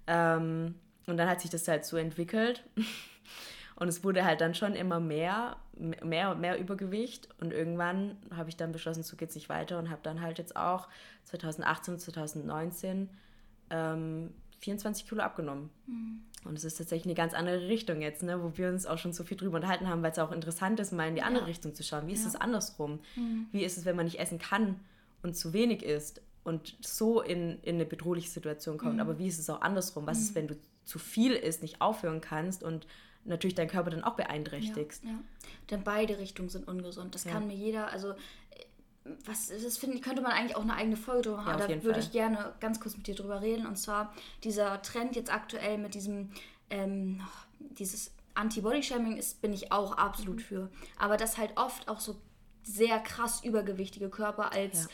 Speaker 1: Ähm, und dann hat sich das halt so entwickelt. Und es wurde halt dann schon immer mehr, mehr und mehr Übergewicht. Und irgendwann habe ich dann beschlossen, so geht es nicht weiter und habe dann halt jetzt auch 2018, 2019 ähm, 24 Kilo abgenommen. Mhm. Und es ist tatsächlich eine ganz andere Richtung jetzt, ne, wo wir uns auch schon so viel drüber unterhalten haben, weil es auch interessant ist, mal in die andere ja. Richtung zu schauen. Wie ist ja. es andersrum? Mhm. Wie ist es, wenn man nicht essen kann und zu wenig isst und so in, in eine bedrohliche Situation kommt? Mhm. Aber wie ist es auch andersrum? Was ist, mhm. wenn du zu viel ist, nicht aufhören kannst und natürlich deinen Körper dann auch beeinträchtigst.
Speaker 2: Ja, ja. Denn beide Richtungen sind ungesund. Das ja. kann mir jeder, also was das finde könnte man eigentlich auch eine eigene Folge drüber. Ja, da würde ich gerne ganz kurz mit dir drüber reden. Und zwar dieser Trend jetzt aktuell mit diesem, ähm, dieses Anti-Body-Shaming ist, bin ich auch absolut mhm. für. Aber das halt oft auch so sehr krass übergewichtige Körper als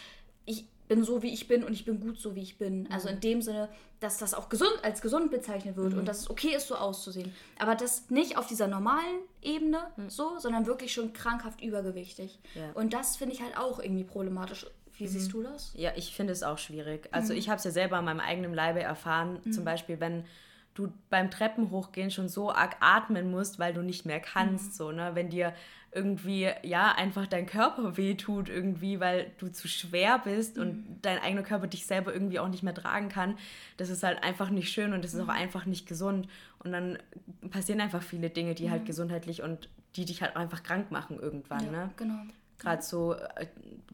Speaker 2: ich bin so, wie ich bin und ich bin gut so, wie ich bin. Also mhm. in dem Sinne, dass das auch gesund als gesund bezeichnet wird mhm. und dass es okay ist, so auszusehen. Aber das nicht auf dieser normalen Ebene mhm. so, sondern wirklich schon krankhaft übergewichtig. Ja. Und das finde ich halt auch irgendwie problematisch. Wie mhm. siehst du das?
Speaker 1: Ja, ich finde es auch schwierig. Also mhm. ich habe es ja selber an meinem eigenen Leibe erfahren. Zum mhm. Beispiel, wenn du beim Treppenhochgehen schon so arg atmen musst, weil du nicht mehr kannst. So, ne? Wenn dir irgendwie, ja, einfach dein Körper wehtut irgendwie, weil du zu schwer bist mhm. und dein eigener Körper dich selber irgendwie auch nicht mehr tragen kann. Das ist halt einfach nicht schön und das ist auch mhm. einfach nicht gesund. Und dann passieren einfach viele Dinge, die halt mhm. halt gesundheitlich und die dich halt einfach krank machen irgendwann, ja, ne? Genau. Gerade so äh,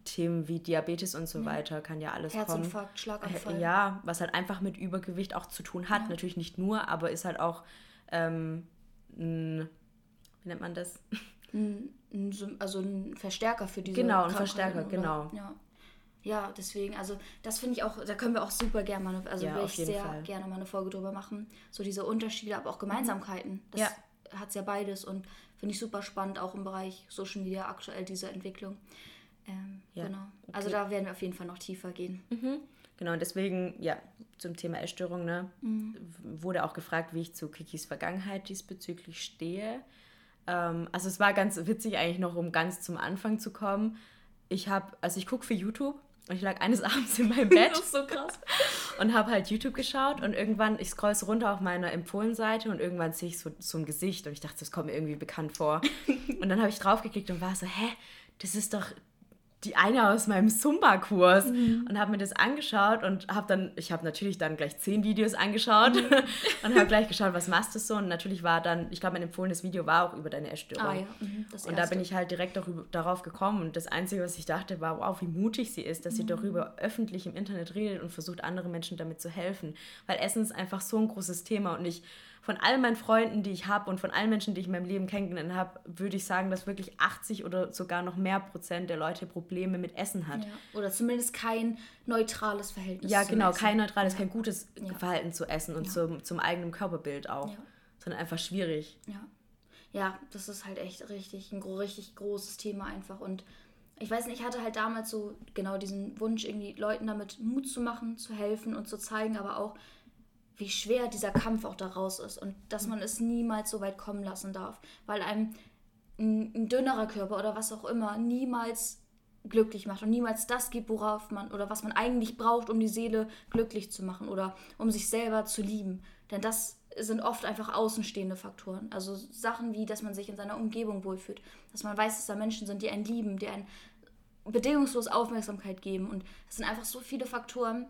Speaker 1: Themen wie Diabetes und so ja. weiter kann ja alles Herzinfarkt, kommen. Herzinfarkt, Schlaganfall. Ja, was halt einfach mit Übergewicht auch zu tun hat. Ja. Natürlich nicht nur, aber ist halt auch ähm, ein, wie nennt man das?
Speaker 2: also ein Verstärker für diese Genau, ein Verstärker, oder? genau. Ja. ja, deswegen, also das finde ich auch, da können wir auch super gerne mal, also ja, will ich sehr Fall. gerne mal eine Folge drüber machen. So diese Unterschiede, aber auch Gemeinsamkeiten. Das ja. hat es ja beides und finde ich super spannend, auch im Bereich Social Media aktuell diese Entwicklung. Ähm, ja. Genau. Also okay. da werden wir auf jeden Fall noch tiefer gehen.
Speaker 1: Mhm. Genau, und deswegen, ja, zum Thema Essstörung, ne, mhm. wurde auch gefragt, wie ich zu Kikis Vergangenheit diesbezüglich stehe. Ähm, also es war ganz witzig eigentlich noch, um ganz zum Anfang zu kommen. Ich habe, also ich gucke für YouTube und ich lag eines Abends in meinem Bett. so krass. Und habe halt YouTube geschaut und irgendwann, ich scroll so runter auf meiner Empfohlenseite und irgendwann sehe ich so, so ein Gesicht und ich dachte, das kommt mir irgendwie bekannt vor. und dann habe ich draufgeklickt und war so, hä, das ist doch die eine aus meinem Zumba-Kurs mhm. und habe mir das angeschaut und habe dann, ich habe natürlich dann gleich zehn Videos angeschaut mhm. und habe gleich geschaut, was machst du so und natürlich war dann, ich glaube, mein empfohlenes Video war auch über deine Essstörung. Ah, ja. mhm, und da bin ich halt direkt darüber, darauf gekommen und das Einzige, was ich dachte, war, wow, wie mutig sie ist, dass sie mhm. darüber öffentlich im Internet redet und versucht, anderen Menschen damit zu helfen, weil Essen ist einfach so ein großes Thema und ich von all meinen Freunden, die ich habe und von allen Menschen, die ich in meinem Leben kennengelernt habe, würde ich sagen, dass wirklich 80 oder sogar noch mehr Prozent der Leute Probleme mit Essen hat.
Speaker 2: Ja. Oder zumindest kein neutrales Verhältnis.
Speaker 1: Ja, genau, Essen. kein neutrales, ja. kein gutes ja. Verhalten zu Essen und zum, zum eigenen Körperbild auch. Sondern einfach schwierig.
Speaker 2: Ja. Ja, das ist halt echt richtig ein richtig großes Thema einfach und ich weiß nicht, ich hatte halt damals so genau diesen Wunsch, irgendwie Leuten damit Mut zu machen, zu helfen und zu zeigen, aber auch, wie schwer dieser Kampf auch daraus ist und dass man es niemals so weit kommen lassen darf, weil einem ein, ein dünnerer Körper oder was auch immer niemals glücklich macht und niemals das gibt, worauf man oder was man eigentlich braucht, um die Seele glücklich zu machen oder um sich selber zu lieben. Denn das sind oft einfach außenstehende Faktoren. Also Sachen wie, dass man sich in seiner Umgebung wohlfühlt, dass man weiß, dass da Menschen sind, die einen lieben, die einen bedingungslos Aufmerksamkeit geben. Und es sind einfach so viele Faktoren,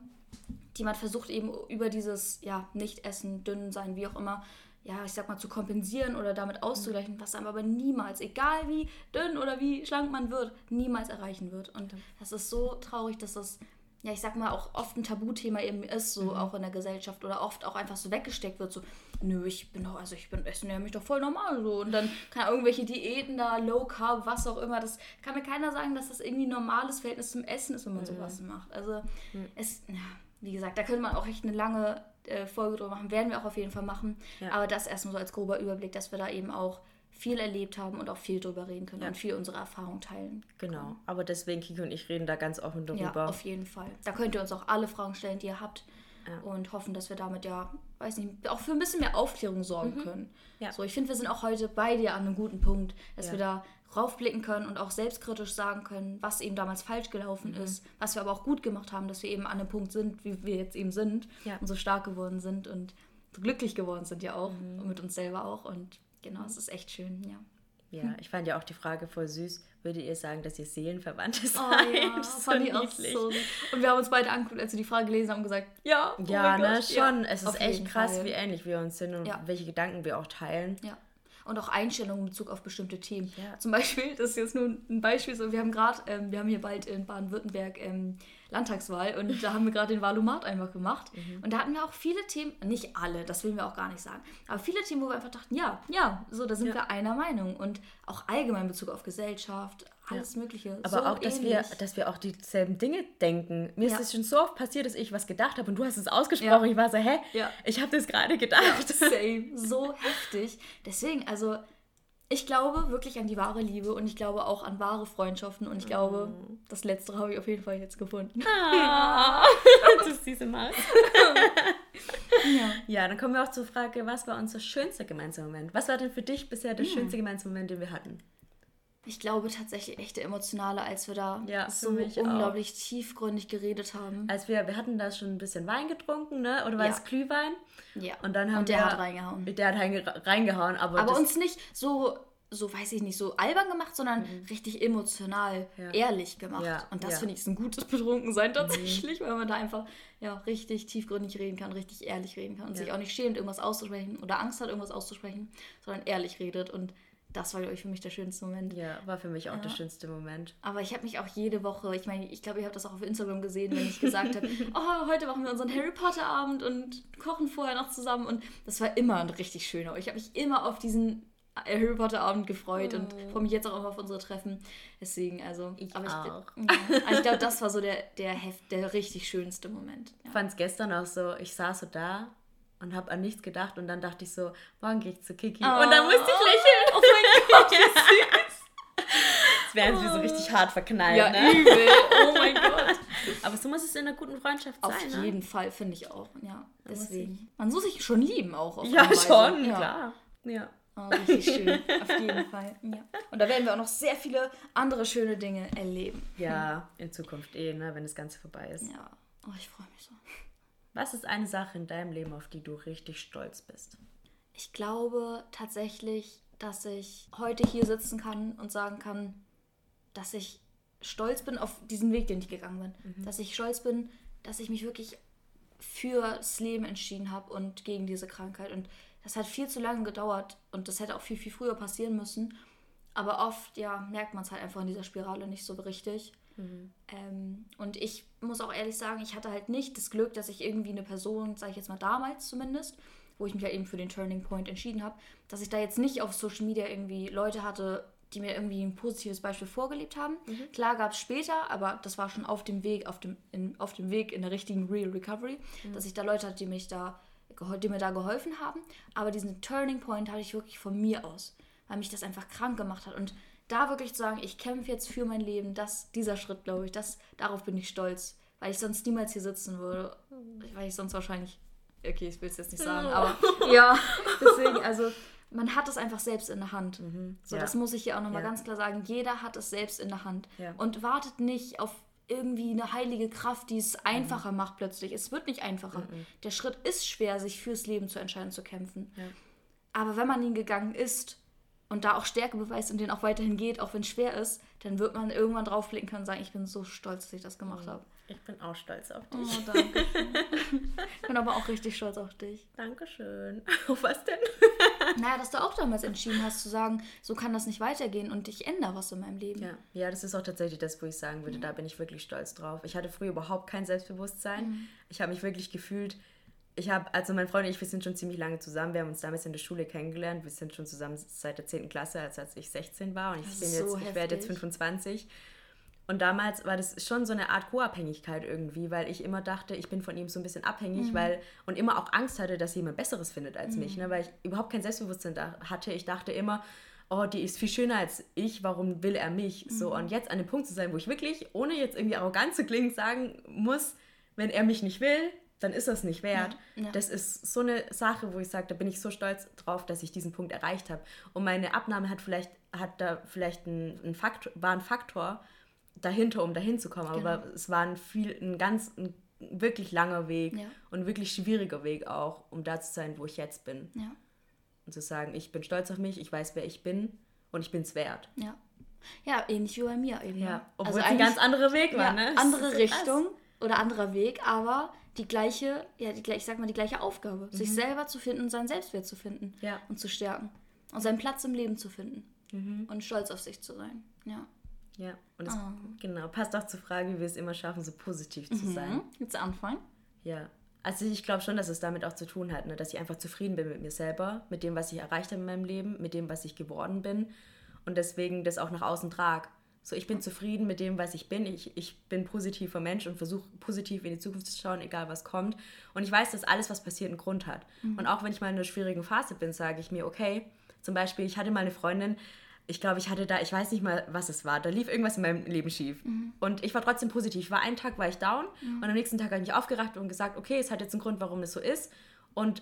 Speaker 2: die man versucht eben über dieses, ja, Nicht-Essen, dünn sein, wie auch immer, ja, ich sag mal, zu kompensieren oder damit auszugleichen, was einem aber niemals, egal wie dünn oder wie schlank man wird, niemals erreichen wird. Und das ist so traurig, dass das, ja, ich sag mal, auch oft ein Tabuthema eben ist, so mhm. auch in der Gesellschaft oder oft auch einfach so weggesteckt wird, so, nö, ich bin doch, also ich bin, essen ja mich doch voll normal so. Und dann kann irgendwelche Diäten da, Low Carb, was auch immer, das kann mir keiner sagen, dass das irgendwie ein normales Verhältnis zum Essen ist, wenn man mhm. sowas macht. Also, mhm. es, ja wie gesagt, da könnte man auch echt eine lange äh, Folge drüber machen. Werden wir auch auf jeden Fall machen. Ja. Aber das erstmal so als grober Überblick, dass wir da eben auch viel erlebt haben und auch viel drüber reden können ja. und viel unsere Erfahrungen teilen.
Speaker 1: Genau. Aber deswegen, Kiki und ich reden da ganz offen darüber.
Speaker 2: Ja, auf jeden Fall. Da könnt ihr uns auch alle Fragen stellen, die ihr habt. Ja. Und hoffen, dass wir damit ja, weiß nicht, auch für ein bisschen mehr Aufklärung sorgen mhm. können. Ja. So, ich finde, wir sind auch heute bei dir an einem guten Punkt, dass wir da raufblicken können und auch selbstkritisch sagen können, was eben damals falsch gelaufen mhm. ist, was wir aber auch gut gemacht haben, dass wir eben an dem Punkt sind, wie wir jetzt eben sind und so stark geworden sind und so glücklich geworden sind ja auch mhm. und mit uns selber auch und genau, es ist echt schön, ja.
Speaker 1: Ja, ich fand ja auch die Frage voll süß. Würdet ihr sagen, dass ihr Seelenverwandte seid? Oh, ja, das
Speaker 2: fand so ich auch so. Und wir haben uns beide angeguckt, als wir die Frage gelesen haben, und gesagt, ja,
Speaker 1: oh ja, ne, schon. Ja, es ist echt krass, Fall. wie ähnlich wir uns sind und ja. welche Gedanken wir auch teilen.
Speaker 2: Ja und auch Einstellungen in Bezug auf bestimmte Themen. Ja. Zum Beispiel, das ist jetzt nur ein Beispiel, so wir haben gerade, ähm, wir haben hier bald in Baden-Württemberg ähm, Landtagswahl und da haben wir gerade den Wahlomat einfach gemacht. Mhm. Und da hatten wir auch viele Themen, nicht alle, das will wir auch gar nicht sagen, aber viele Themen, wo wir einfach dachten, ja, ja, so, da sind ja. wir einer Meinung. Und auch allgemein in Bezug auf Gesellschaft, alles ja. Mögliche.
Speaker 1: Aber so auch, dass wir, dass wir auch dieselben Dinge denken. Mir ja. ist es schon so oft passiert, dass ich was gedacht habe und du hast es ausgesprochen. Ja. Ich war so, hä? Ich habe das gerade gedacht.
Speaker 2: same. So heftig. Deswegen, also ich glaube wirklich an die wahre Liebe und ich glaube auch an wahre Freundschaften und ich glaube, mm. das letztere habe ich auf jeden Fall jetzt gefunden. Ah,
Speaker 1: ist diese Maus. ja. ja, dann kommen wir auch zur Frage, was war unser schönster gemeinsamer Moment? Was war denn für dich bisher der mm. schönste gemeinsame Moment, den wir hatten?
Speaker 2: Ich glaube tatsächlich echte emotionale, als wir da ja, so unglaublich auch. tiefgründig geredet haben.
Speaker 1: Als wir, wir hatten da schon ein bisschen Wein getrunken, ne? Oder war ja. es Glühwein?
Speaker 2: Ja.
Speaker 1: Und dann haben
Speaker 2: Und der wir, hat reingehauen.
Speaker 1: Der hat reingehauen, aber.
Speaker 2: Aber uns nicht so, so weiß ich nicht, so albern gemacht, sondern mhm. richtig emotional, ja. ehrlich gemacht. Und das finde ich ist ein gutes Betrunkensein tatsächlich, mhm. weil man da einfach ja, richtig tiefgründig reden kann, richtig ehrlich reden kann und sich auch nicht schämt, irgendwas auszusprechen oder Angst hat, irgendwas auszusprechen, sondern ehrlich redet und das war, glaube ich, für mich der schönste Moment.
Speaker 1: Ja, war für mich auch ja. der schönste Moment.
Speaker 2: Aber ich habe mich auch jede Woche, ich meine, ich glaube, ihr habt das auch auf Instagram gesehen, wenn ich gesagt habe, oh, heute machen wir unseren Harry Potter Abend und kochen vorher noch zusammen. Und das war immer ein richtig schöner. Ich habe mich immer auf diesen Harry Potter Abend gefreut oh. und freue mich jetzt auch auf unsere Treffen. Deswegen, also.
Speaker 1: Ich
Speaker 2: aber
Speaker 1: auch.
Speaker 2: Ich, also ich glaube, das war so der, der, Heft, der richtig schönste Moment.
Speaker 1: Ja. Ich fand es gestern auch so, ich saß so da und habe an nichts gedacht und dann dachte ich so, morgen gehe ich zu Kiki. Oh. Und dann musste ich lächeln. Oh mein Gott, wie süß. Jetzt werden sie so richtig hart verknallt. Ja, ne? übel. Oh mein Gott. Aber so muss es in einer guten Freundschaft
Speaker 2: auf sein. Auf jeden ne? Fall, finde ich auch. Ja, deswegen. Man muss sich schon lieben auch.
Speaker 1: ja, schon, ja. klar. Ja.
Speaker 2: Oh, richtig schön, auf jeden Fall. Ja. Und da werden wir auch noch sehr viele andere schöne Dinge erleben.
Speaker 1: Ja, in Zukunft eh, ne, wenn das Ganze vorbei ist.
Speaker 2: Ja, oh, ich freue mich so.
Speaker 1: Was ist eine Sache in deinem Leben, auf die du richtig stolz bist?
Speaker 2: Ich glaube tatsächlich, dass ich heute hier sitzen kann und sagen kann, dass ich stolz bin auf diesen Weg, den ich gegangen bin. Mhm. Dass ich stolz bin, dass ich mich wirklich fürs Leben entschieden habe und gegen diese Krankheit. Und das hat viel zu lange gedauert und das hätte auch viel, viel früher passieren müssen. Aber oft, ja, merkt man es halt einfach in dieser Spirale nicht so richtig. Mhm. Ähm, und ich muss auch ehrlich sagen, ich hatte halt nicht das Glück, dass ich irgendwie eine Person, sage ich jetzt mal damals zumindest, wo ich mich halt eben für den Turning Point entschieden habe, dass ich da jetzt nicht auf Social Media irgendwie Leute hatte, die mir irgendwie ein positives Beispiel vorgelebt haben. Mhm. Klar gab es später, aber das war schon auf dem Weg, auf dem, in, auf dem Weg in der richtigen Real Recovery, mhm. dass ich da Leute hatte, die mich da, die mir da geholfen haben. Aber diesen Turning Point hatte ich wirklich von mir aus, weil mich das einfach krank gemacht hat. Und da wirklich zu sagen, ich kämpfe jetzt für mein Leben, das, dieser Schritt, glaube ich, das, darauf bin ich stolz, weil ich sonst niemals hier sitzen würde, weil ich sonst wahrscheinlich, okay, ich will es jetzt nicht sagen, aber ja, deswegen, also man hat es einfach selbst in der Hand. Mhm, so, ja. das muss ich hier auch nochmal ja. ganz klar sagen. Jeder hat es selbst in der Hand. Ja. Und wartet nicht auf irgendwie eine heilige Kraft, die es einfacher mhm. macht plötzlich. Es wird nicht einfacher. Mhm. Der Schritt ist schwer, sich fürs Leben zu entscheiden, zu kämpfen. Aber wenn man ihn gegangen ist, und da auch Stärke beweist und den auch weiterhin geht, auch wenn es schwer ist, dann wird man irgendwann draufblicken können und sagen, ich bin so stolz, dass ich das gemacht mhm. habe.
Speaker 1: Ich bin auch stolz auf dich.
Speaker 2: Oh, danke. ich bin aber auch richtig stolz auf dich.
Speaker 1: Dankeschön. Auf was denn?
Speaker 2: naja, dass du auch damals entschieden hast zu sagen, so kann das nicht weitergehen und ich ändere was in meinem Leben.
Speaker 1: Ja, ja das ist auch tatsächlich das, wo ich sagen würde, mhm. da bin ich wirklich stolz drauf. Ich hatte früher überhaupt kein Selbstbewusstsein. Mhm. Ich habe mich wirklich gefühlt, ich habe, also mein Freund und ich, wir sind schon ziemlich lange zusammen. Wir haben uns damals in der Schule kennengelernt. Wir sind schon zusammen seit der 10. Klasse, also als ich 16 war. Und ich bin so jetzt, ich werde jetzt 25. Und damals war das schon so eine Art Co-Abhängigkeit irgendwie, weil ich immer dachte, ich bin von ihm so ein bisschen abhängig, mhm. weil und immer auch Angst hatte, dass jemand Besseres findet als mhm. mich, ne? weil ich überhaupt kein Selbstbewusstsein hatte. Ich dachte immer, oh, die ist viel schöner als ich, warum will er mich? Mhm. So und jetzt an dem Punkt zu sein, wo ich wirklich, ohne jetzt irgendwie arrogant zu klingen, sagen muss, wenn er mich nicht will, dann ist das nicht wert. Ja, ja. Das ist so eine Sache, wo ich sage, da bin ich so stolz drauf, dass ich diesen Punkt erreicht habe. Und meine Abnahme hat vielleicht, hat da vielleicht ein, ein Faktor, war ein Faktor dahinter, um dahin zu kommen. Genau. Aber es war ein viel, ein ganz, ein wirklich langer Weg ja. und wirklich schwieriger Weg auch, um da zu sein, wo ich jetzt bin. Und zu sagen, ich bin stolz auf mich, ich weiß, wer ich bin und ich bin es wert.
Speaker 2: Ja. Ja, ähnlich wie bei mir eben. Ja,
Speaker 1: ne? obwohl also ein ganz anderer Weg war, ne?
Speaker 2: Andere Richtung krass. oder anderer Weg, aber die gleiche, ja, die, ich sag mal, die gleiche Aufgabe. Mhm. Sich selber zu finden und seinen Selbstwert zu finden ja. und zu stärken. Und seinen Platz im Leben zu finden. Mhm. Und stolz auf sich zu sein. Ja.
Speaker 1: Ja, und das oh. genau, passt auch zur Frage, wie wir es immer schaffen, so positiv zu mhm. sein.
Speaker 2: Jetzt anfangen?
Speaker 1: Ja. Also ich glaube schon, dass es damit auch zu tun hat, ne? dass ich einfach zufrieden bin mit mir selber, mit dem, was ich erreicht habe in meinem Leben, mit dem, was ich geworden bin und deswegen das auch nach außen trage. So, ich bin zufrieden mit dem, was ich bin. Ich, ich bin positiver Mensch und versuche positiv in die Zukunft zu schauen, egal was kommt. Und ich weiß, dass alles, was passiert, einen Grund hat. Mhm. Und auch wenn ich mal in einer schwierigen Phase bin, sage ich mir, okay, zum Beispiel, ich hatte mal eine Freundin, ich glaube, ich hatte da, ich weiß nicht mal, was es war. Da lief irgendwas in meinem Leben schief. Mhm. Und ich war trotzdem positiv. Ich war einen Tag war ich down mhm. und am nächsten Tag habe ich mich aufgeracht und gesagt, okay, es hat jetzt einen Grund, warum es so ist. Und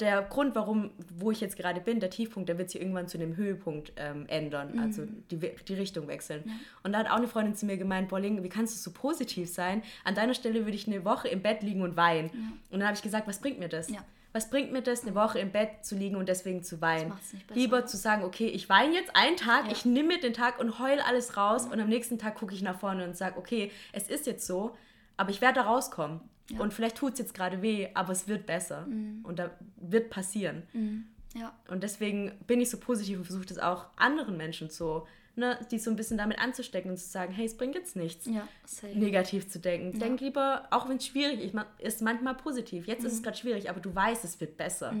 Speaker 1: der Grund, warum, wo ich jetzt gerade bin, der Tiefpunkt, der wird sich irgendwann zu einem Höhepunkt ähm, ändern, mhm. also die, die Richtung wechseln. Ja. Und da hat auch eine Freundin zu mir gemeint, Bolling, wie kannst du so positiv sein? An deiner Stelle würde ich eine Woche im Bett liegen und weinen. Ja. Und dann habe ich gesagt, was bringt mir das? Ja. Was bringt mir das, eine Woche im Bett zu liegen und deswegen zu weinen? Lieber zu sagen, okay, ich weine jetzt einen Tag, ich nehme mir den Tag und heul alles raus und am nächsten Tag gucke ich nach vorne und sage, okay, es ist jetzt so, aber ich werde da rauskommen. Ja. Und vielleicht tut es jetzt gerade weh, aber es wird besser. Mhm. Und da wird passieren. Mhm. Ja. Und deswegen bin ich so positiv und versuche das auch anderen Menschen so, ne, die so ein bisschen damit anzustecken und zu sagen, hey, es bringt jetzt nichts, ja, negativ zu denken. Ja. Denk lieber, auch wenn es schwierig ist, manchmal positiv. Jetzt mhm. ist es mhm. gerade schwierig, aber du weißt, es wird besser.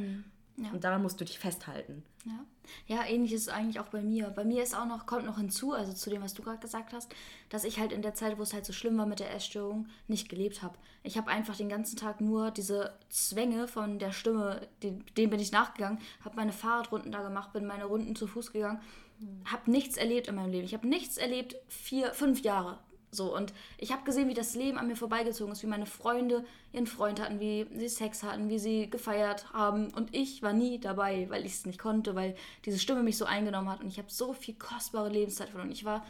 Speaker 1: Ja. Und daran musst du dich festhalten.
Speaker 2: Ja. ja, ähnlich ist es eigentlich auch bei mir. Bei mir ist auch noch, kommt noch hinzu, also zu dem, was du gerade gesagt hast, dass ich halt in der Zeit, wo es halt so schlimm war mit der Essstörung, nicht gelebt habe. Ich habe einfach den ganzen Tag nur diese Zwänge von der Stimme, den, dem bin ich nachgegangen, habe meine Fahrradrunden da gemacht, bin meine Runden zu Fuß gegangen, mhm. habe nichts erlebt in meinem Leben. Ich habe nichts erlebt, vier, fünf Jahre. So, und ich habe gesehen, wie das Leben an mir vorbeigezogen ist, wie meine Freunde ihren Freund hatten, wie sie Sex hatten, wie sie gefeiert haben. Und ich war nie dabei, weil ich es nicht konnte, weil diese Stimme mich so eingenommen hat. Und ich habe so viel kostbare Lebenszeit verloren. Ich war,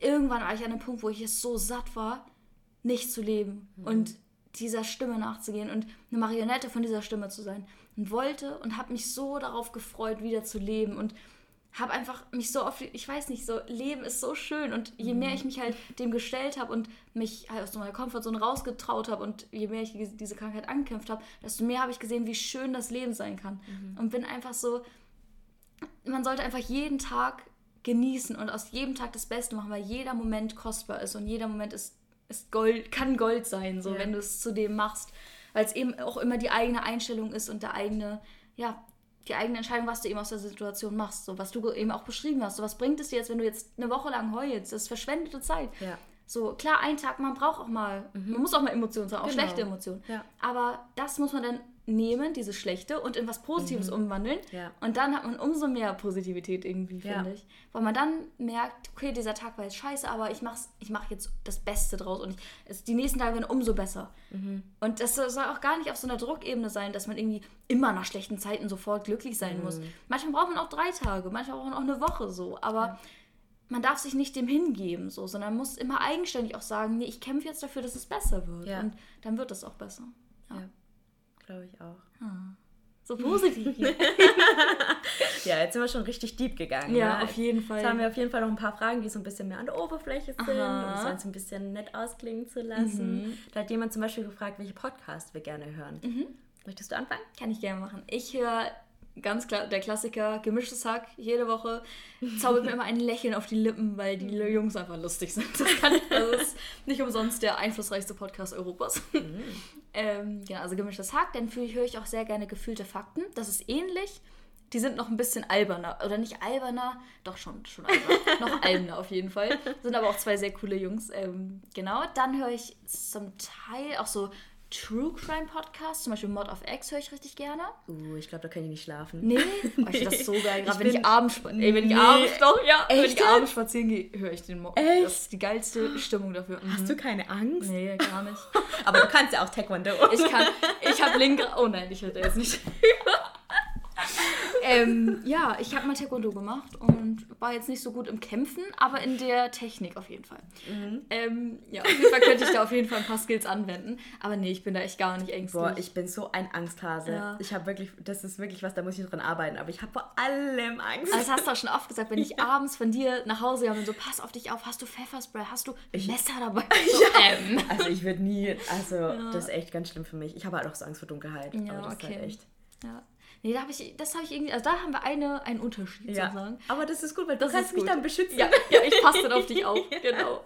Speaker 2: irgendwann war ich an einem Punkt, wo ich es so satt war, nicht zu leben mhm. und dieser Stimme nachzugehen und eine Marionette von dieser Stimme zu sein. Und wollte und habe mich so darauf gefreut, wieder zu leben und habe einfach mich so oft, ich weiß nicht, so Leben ist so schön und je mehr mhm. ich mich halt dem gestellt habe und mich halt aus meiner Komfortzone rausgetraut habe und je mehr ich diese Krankheit angekämpft habe, desto mehr habe ich gesehen, wie schön das Leben sein kann mhm. und bin einfach so, man sollte einfach jeden Tag genießen und aus jedem Tag das Beste machen, weil jeder Moment kostbar ist und jeder Moment ist, ist Gold, kann Gold sein, so ja. wenn du es zu dem machst, weil es eben auch immer die eigene Einstellung ist und der eigene, ja, die eigene Entscheidung, was du eben aus der Situation machst. So, was du eben auch beschrieben hast. So, was bringt es dir jetzt, wenn du jetzt eine Woche lang heulst? Das ist verschwendete Zeit.
Speaker 1: Ja.
Speaker 2: So, klar, ein Tag, man braucht auch mal, man muss auch mal Emotionen haben, auch
Speaker 1: Genau.
Speaker 2: schlechte Emotionen.
Speaker 1: Ja.
Speaker 2: Aber das muss man dann nehmen, diese schlechte, und in was Positives umwandeln.
Speaker 1: Mhm. Ja.
Speaker 2: Und dann hat man umso mehr Positivität irgendwie,
Speaker 1: Ja.
Speaker 2: finde ich. Weil man dann merkt, okay, dieser Tag war jetzt scheiße, aber ich mach's, ich mache jetzt das Beste draus und ich, es, die nächsten Tage werden umso besser.
Speaker 1: Mhm.
Speaker 2: Und das soll auch gar nicht auf so einer Druckebene sein, dass man irgendwie immer nach schlechten Zeiten sofort glücklich sein muss.
Speaker 1: Mhm.
Speaker 2: Manchmal braucht man auch drei Tage, manchmal braucht man auch eine Woche so. Aber man darf sich nicht dem hingeben, so, sondern muss immer eigenständig auch sagen, nee, ich kämpfe jetzt dafür, dass es besser wird.
Speaker 1: Ja.
Speaker 2: Und dann wird es auch besser. Ja.
Speaker 1: Glaube ich auch.
Speaker 2: So positiv.
Speaker 1: Ja, jetzt sind wir schon richtig deep gegangen.
Speaker 2: Ja,
Speaker 1: ne?
Speaker 2: auf jeden Fall.
Speaker 1: Jetzt haben wir auf jeden Fall noch ein paar Fragen, die so ein bisschen mehr an der Oberfläche sind,
Speaker 2: Aha.
Speaker 1: um es uns ein bisschen nett ausklingen zu lassen. Da hat jemand zum Beispiel gefragt, welche Podcasts wir gerne hören. Möchtest du anfangen?
Speaker 2: Kann ich gerne machen. Ich höre ganz klar der Klassiker, gemischtes Hack, jede Woche zaubert mir immer ein Lächeln auf die Lippen, weil die Jungs einfach lustig sind. Das, kann, das ist nicht umsonst der einflussreichste Podcast Europas. ähm, genau, also gemischtes Hack, dann fühle ich, höre ich auch sehr gerne gefühlte Fakten. Das ist ähnlich. Die sind noch ein bisschen alberner. Oder nicht alberner, doch schon, schon alberner. noch alberner auf jeden Fall. Sind aber auch zwei sehr coole Jungs. Ähm, genau, dann höre ich zum Teil auch so True Crime Podcasts, zum Beispiel Mod of X höre ich richtig gerne.
Speaker 1: Uh, ich glaube, da kann ich nicht schlafen.
Speaker 2: Nee, oh, ich finde das so geil. Gerade wenn ich abends, ey, wenn ich
Speaker 1: Nee.
Speaker 2: abends doch, ja, wenn
Speaker 1: Echt
Speaker 2: ich abends spazieren gehe, höre ich den Mo
Speaker 1: Echt?
Speaker 2: Das ist die geilste Stimmung dafür. Mhm.
Speaker 1: Hast du keine Angst?
Speaker 2: Nee, gar nicht.
Speaker 1: Aber du kannst ja auch Taekwondo.
Speaker 2: Ich kann, ich habe linke, oh nein, ich hätte jetzt nicht. ähm, ja, ich habe mal Taekwondo gemacht und war jetzt nicht so gut im Kämpfen, aber in der Technik auf jeden Fall.
Speaker 1: Mhm.
Speaker 2: Ähm, ja, auf jeden Fall könnte ich da auf jeden Fall ein paar Skills anwenden. Aber nee, ich bin da echt gar nicht ängstlich.
Speaker 1: Boah, ich bin so ein Angsthase.
Speaker 2: Ja.
Speaker 1: Ich habe wirklich, das ist wirklich was, da muss ich dran arbeiten. Aber ich habe vor allem Angst.
Speaker 2: Also das hast du auch schon oft gesagt, wenn ich abends von dir nach Hause komme und so, pass auf dich auf, hast du Pfefferspray, hast du ein Messer dabei? So, ähm.
Speaker 1: Also ich würde nie, also das ist echt ganz schlimm für mich. Ich habe halt auch so Angst vor Dunkelheit.
Speaker 2: Ja,
Speaker 1: aber das ist
Speaker 2: okay.
Speaker 1: halt echt.
Speaker 2: Ja. Nee, da habe ich, das habe ich irgendwie, also da haben wir eine, einen Unterschied
Speaker 1: Ja.
Speaker 2: sozusagen.
Speaker 1: Aber das ist gut, weil du
Speaker 2: Das
Speaker 1: kannst
Speaker 2: ist
Speaker 1: mich
Speaker 2: gut.
Speaker 1: dann beschützen.
Speaker 2: Ja, ja ich passe dann auf dich auf, genau.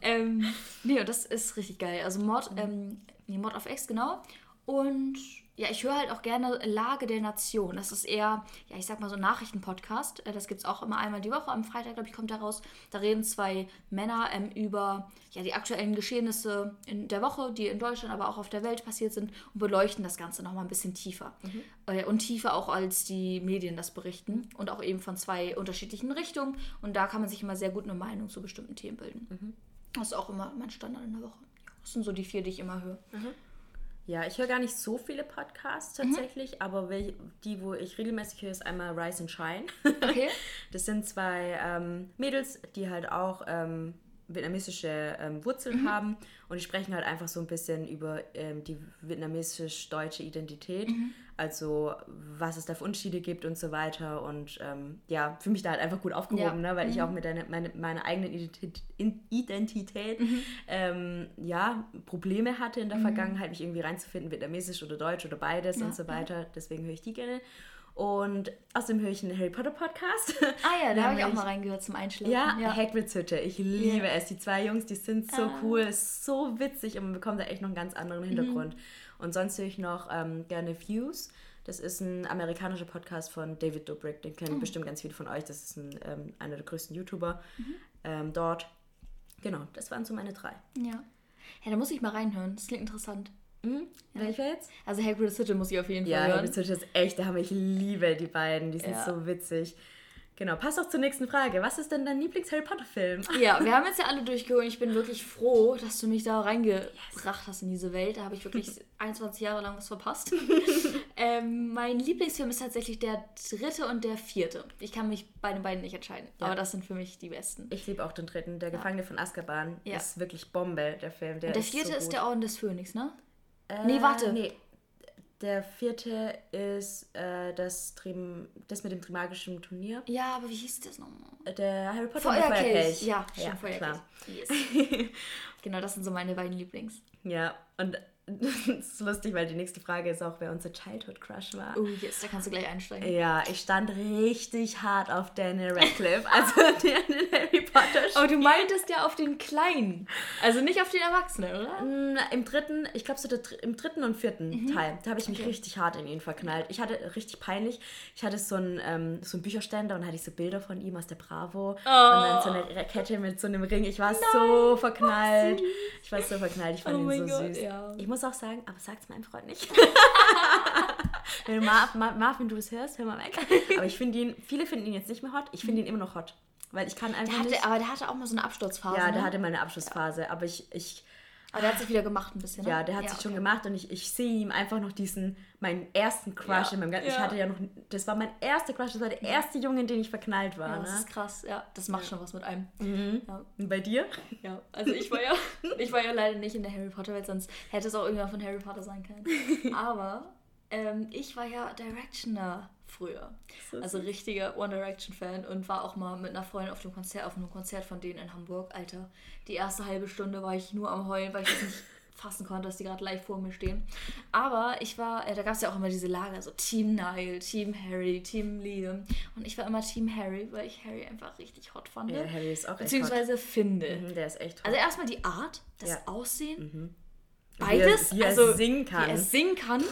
Speaker 2: ähm, nee, das ist richtig geil. Also Mod, ähm, nee, Mod of X, genau. Und ja, ich höre halt auch gerne Lage der Nation. Das ist eher, ja, ich sag mal so ein Nachrichtenpodcast. Äh, Das gibt es auch immer einmal die Woche. Am Freitag, glaube ich, kommt der raus. Da reden zwei Männer ähm, über ja, die aktuellen Geschehnisse in der Woche, die in Deutschland, aber auch auf der Welt passiert sind und beleuchten das Ganze nochmal ein bisschen tiefer. Äh, Und tiefer auch als die Medien das berichten. Und auch eben von zwei unterschiedlichen Richtungen. Und da kann man sich immer sehr gut eine Meinung zu bestimmten Themen bilden. Das ist auch immer mein Standard in der Woche. Das sind so die vier, die ich immer höre.
Speaker 1: Ja, ich höre gar nicht so viele Podcasts
Speaker 2: Mhm.
Speaker 1: tatsächlich, aber wel- die, wo ich regelmäßig höre, ist einmal Rise and Shine.
Speaker 2: Okay.
Speaker 1: Das sind zwei ähm, Mädels, die halt auch ähm, vietnamesische ähm, Wurzeln
Speaker 2: Mhm.
Speaker 1: haben und die sprechen halt einfach so ein bisschen über ähm, die vietnamesisch-deutsche Identität,
Speaker 2: Mhm.
Speaker 1: also was es da für Unterschiede gibt und so weiter und ähm, ja, für mich da halt einfach gut aufgehoben,
Speaker 2: Ja. Mhm.
Speaker 1: ne? weil ich auch mit deine, meine, meiner eigenen Identität, Identität
Speaker 2: Mhm.
Speaker 1: ähm, ja, Probleme hatte in der Vergangenheit, mich irgendwie reinzufinden, vietnamesisch oder deutsch oder beides
Speaker 2: Ja,
Speaker 1: und so weiter, deswegen höre ich die gerne. Und außerdem höre ich einen Harry Potter Podcast.
Speaker 2: Ah ja, da habe ich auch mal reingehört zum Einschlafen.
Speaker 1: Ja, Hagrids Hütte. Ich liebe
Speaker 2: Ja.
Speaker 1: es. Die zwei Jungs, die sind so
Speaker 2: Ah.
Speaker 1: cool, so witzig und man bekommt da echt noch einen ganz anderen
Speaker 2: Mhm.
Speaker 1: Hintergrund. Und sonst höre ich noch ähm, gerne Views. Das ist ein amerikanischer Podcast von David Dobrik. Den kennen bestimmt ganz viele von euch. Das ist ein, ähm, einer der größten YouTuber
Speaker 2: Mhm.
Speaker 1: ähm, dort. Genau, das waren so meine drei.
Speaker 2: ja. Ja, da muss ich mal reinhören. Das klingt interessant.
Speaker 1: Mhm. Welcher jetzt?
Speaker 2: Also Hagrid's Hütte muss ich auf jeden Fall
Speaker 1: Ja,
Speaker 2: hören.
Speaker 1: Hagrids Hütte ist echt, der Hammer. Ich liebe die beiden. Die sind
Speaker 2: Ja.
Speaker 1: so witzig. Genau, passt auch zur nächsten Frage. Was ist denn dein Lieblings-Harry Potter-Film?
Speaker 2: Ja, wir haben jetzt ja alle durchgeholt. Ich bin wirklich froh, dass du mich da reingebracht hast in diese Welt. Da habe ich wirklich 21 Jahre lang was verpasst. ähm, mein Lieblingsfilm ist tatsächlich der dritte und der vierte. Ich kann mich bei den beiden nicht entscheiden,
Speaker 1: Ja.
Speaker 2: aber das sind für mich die besten.
Speaker 1: Ich liebe auch den dritten. Der Gefangene von Azkaban
Speaker 2: Ja.
Speaker 1: ist wirklich Bombe, der Film. Der
Speaker 2: Und der
Speaker 1: ist
Speaker 2: vierte
Speaker 1: so
Speaker 2: ist der Orden des Phönix, ne?
Speaker 1: Äh,
Speaker 2: Nee, warte.
Speaker 1: Nee. Der vierte ist äh, das, Trim das mit dem Trimagischen Turnier.
Speaker 2: Ja, aber wie hieß das nochmal?
Speaker 1: Der Harry Potter
Speaker 2: Feuerkelch.
Speaker 1: Feuerkelch.
Speaker 2: Ja, schon
Speaker 1: ja
Speaker 2: Feuerkelch.
Speaker 1: klar.
Speaker 2: Yes. genau, das sind so meine beiden Lieblings.
Speaker 1: Ja, und das ist lustig, weil die nächste Frage ist auch, wer unser Childhood Crush war.
Speaker 2: Oh, yes, da kannst du gleich einsteigen.
Speaker 1: Ja, ich stand richtig hart auf Daniel Radcliffe, also der in Harry Potter
Speaker 2: Aber du meintest ja auf den Kleinen, also nicht auf den Erwachsenen, oder?
Speaker 1: Mm, Im dritten, ich glaube so der, im dritten und vierten
Speaker 2: Mhm.
Speaker 1: Teil, da habe ich mich richtig hart in ihn verknallt. Ich hatte richtig peinlich, ich hatte so einen, ähm, so einen Bücherständer und hatte ich so Bilder von ihm aus der Bravo und dann so eine Kette mit so einem Ring. Ich war so verknallt. Ich war so verknallt, ich fand
Speaker 2: Oh
Speaker 1: ihn
Speaker 2: mein
Speaker 1: so
Speaker 2: Gott,
Speaker 1: süß.
Speaker 2: ja.
Speaker 1: Ich muss auch sagen, aber sag's meinem Freund nicht. Wenn du Marv, Marv, Marv, wenn du das hörst, hör mal weg. Aber ich finde ihn, viele finden ihn jetzt nicht mehr hot, ich finde ihn immer noch hot. Weil ich kann einfach
Speaker 2: Der hatte,
Speaker 1: nicht...
Speaker 2: aber der hatte auch mal so eine Absturzphase.
Speaker 1: Ja,
Speaker 2: ne?
Speaker 1: der hatte mal eine Abschlussphase, aber ich, ich,
Speaker 2: aber der hat sich wieder gemacht ein bisschen, ne?
Speaker 1: ja, der hat sich schon
Speaker 2: okay.
Speaker 1: gemacht und ich, ich sehe ihm einfach noch diesen, meinen ersten Crush
Speaker 2: Ja,
Speaker 1: in meinem ganzen. Ich
Speaker 2: ja.
Speaker 1: hatte ja noch, das war mein erster Crush, das war der erste Junge, in den ich verknallt war.
Speaker 2: Ja, das
Speaker 1: ne?
Speaker 2: ist krass, ja. Das macht schon was mit einem. Ja.
Speaker 1: Und bei dir?
Speaker 2: ja, also ich war ja, ich war ja leider nicht in der Harry Potter Welt, sonst hätte es auch irgendwann von Harry Potter sein können. Aber ähm, ich war ja Directioner früher.
Speaker 1: So
Speaker 2: Also richtiger One Direction Fan und war auch mal mit einer Freundin auf dem Konzert, auf einem Konzert von denen in Hamburg. Alter, die erste halbe Stunde war ich nur am Heulen, weil ich das nicht fassen konnte, dass die gerade live vor mir stehen. Aber ich war, äh, da gab es ja auch immer diese Lager, so Team Niall, Team Harry, Team Liam. Und ich war immer Team Harry, weil ich Harry einfach richtig hot fand.
Speaker 1: Ja, Harry ist auch echt
Speaker 2: Beziehungsweise finde.
Speaker 1: hot. Mhm, Der ist echt hot.
Speaker 2: Also erstmal die Art, das
Speaker 1: Ja.
Speaker 2: Aussehen,
Speaker 1: Wie er-
Speaker 2: beides.
Speaker 1: wie er
Speaker 2: also,
Speaker 1: singen kann.
Speaker 2: Wie er singen kann.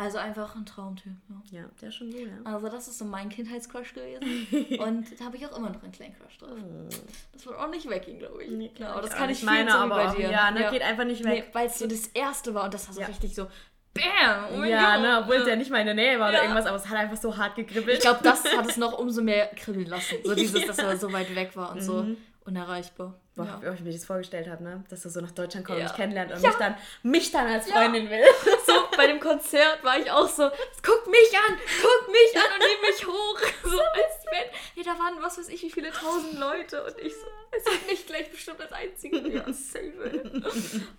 Speaker 2: Also einfach ein Traumtyp. Ja.
Speaker 1: ja, der ist schon gut, ja.
Speaker 2: Also das ist so mein Kindheitscrush gewesen. Und da habe ich auch immer noch einen kleinen Crush drauf. Das wird auch nicht weggehen, glaube ich.
Speaker 1: Nee,
Speaker 2: ja, aber das kann ich
Speaker 1: Meine
Speaker 2: so
Speaker 1: aber
Speaker 2: bei dir.
Speaker 1: Ja, ne, geht einfach nicht
Speaker 2: Nee,
Speaker 1: weg.
Speaker 2: weil es so das erste war und das war so
Speaker 1: Ja.
Speaker 2: richtig so BAM! Oh
Speaker 1: ja,
Speaker 2: Gott.
Speaker 1: ne, obwohl der nicht mal in der Nähe war oder
Speaker 2: Ja.
Speaker 1: irgendwas, aber es hat einfach so hart gekribbelt.
Speaker 2: Ich glaube, das hat es noch umso mehr kribbeln lassen. So dieses, dass er so weit weg war und so unerreichbar.
Speaker 1: Boah,
Speaker 2: Ja.
Speaker 1: wie ich mir das vorgestellt habe, ne? Dass er so nach Deutschland kommt,
Speaker 2: Ja.
Speaker 1: mich kennenlernt und
Speaker 2: Ja.
Speaker 1: mich, dann, mich dann als Freundin will.
Speaker 2: So, bei dem Konzert war ich auch so, guck mich an, guck mich an und nimm mich hoch. So, als wenn, hey, da waren, was weiß ich, wie viele tausend Leute und ich so, es wird nicht gleich bestimmt als Einzige. Ja, safe.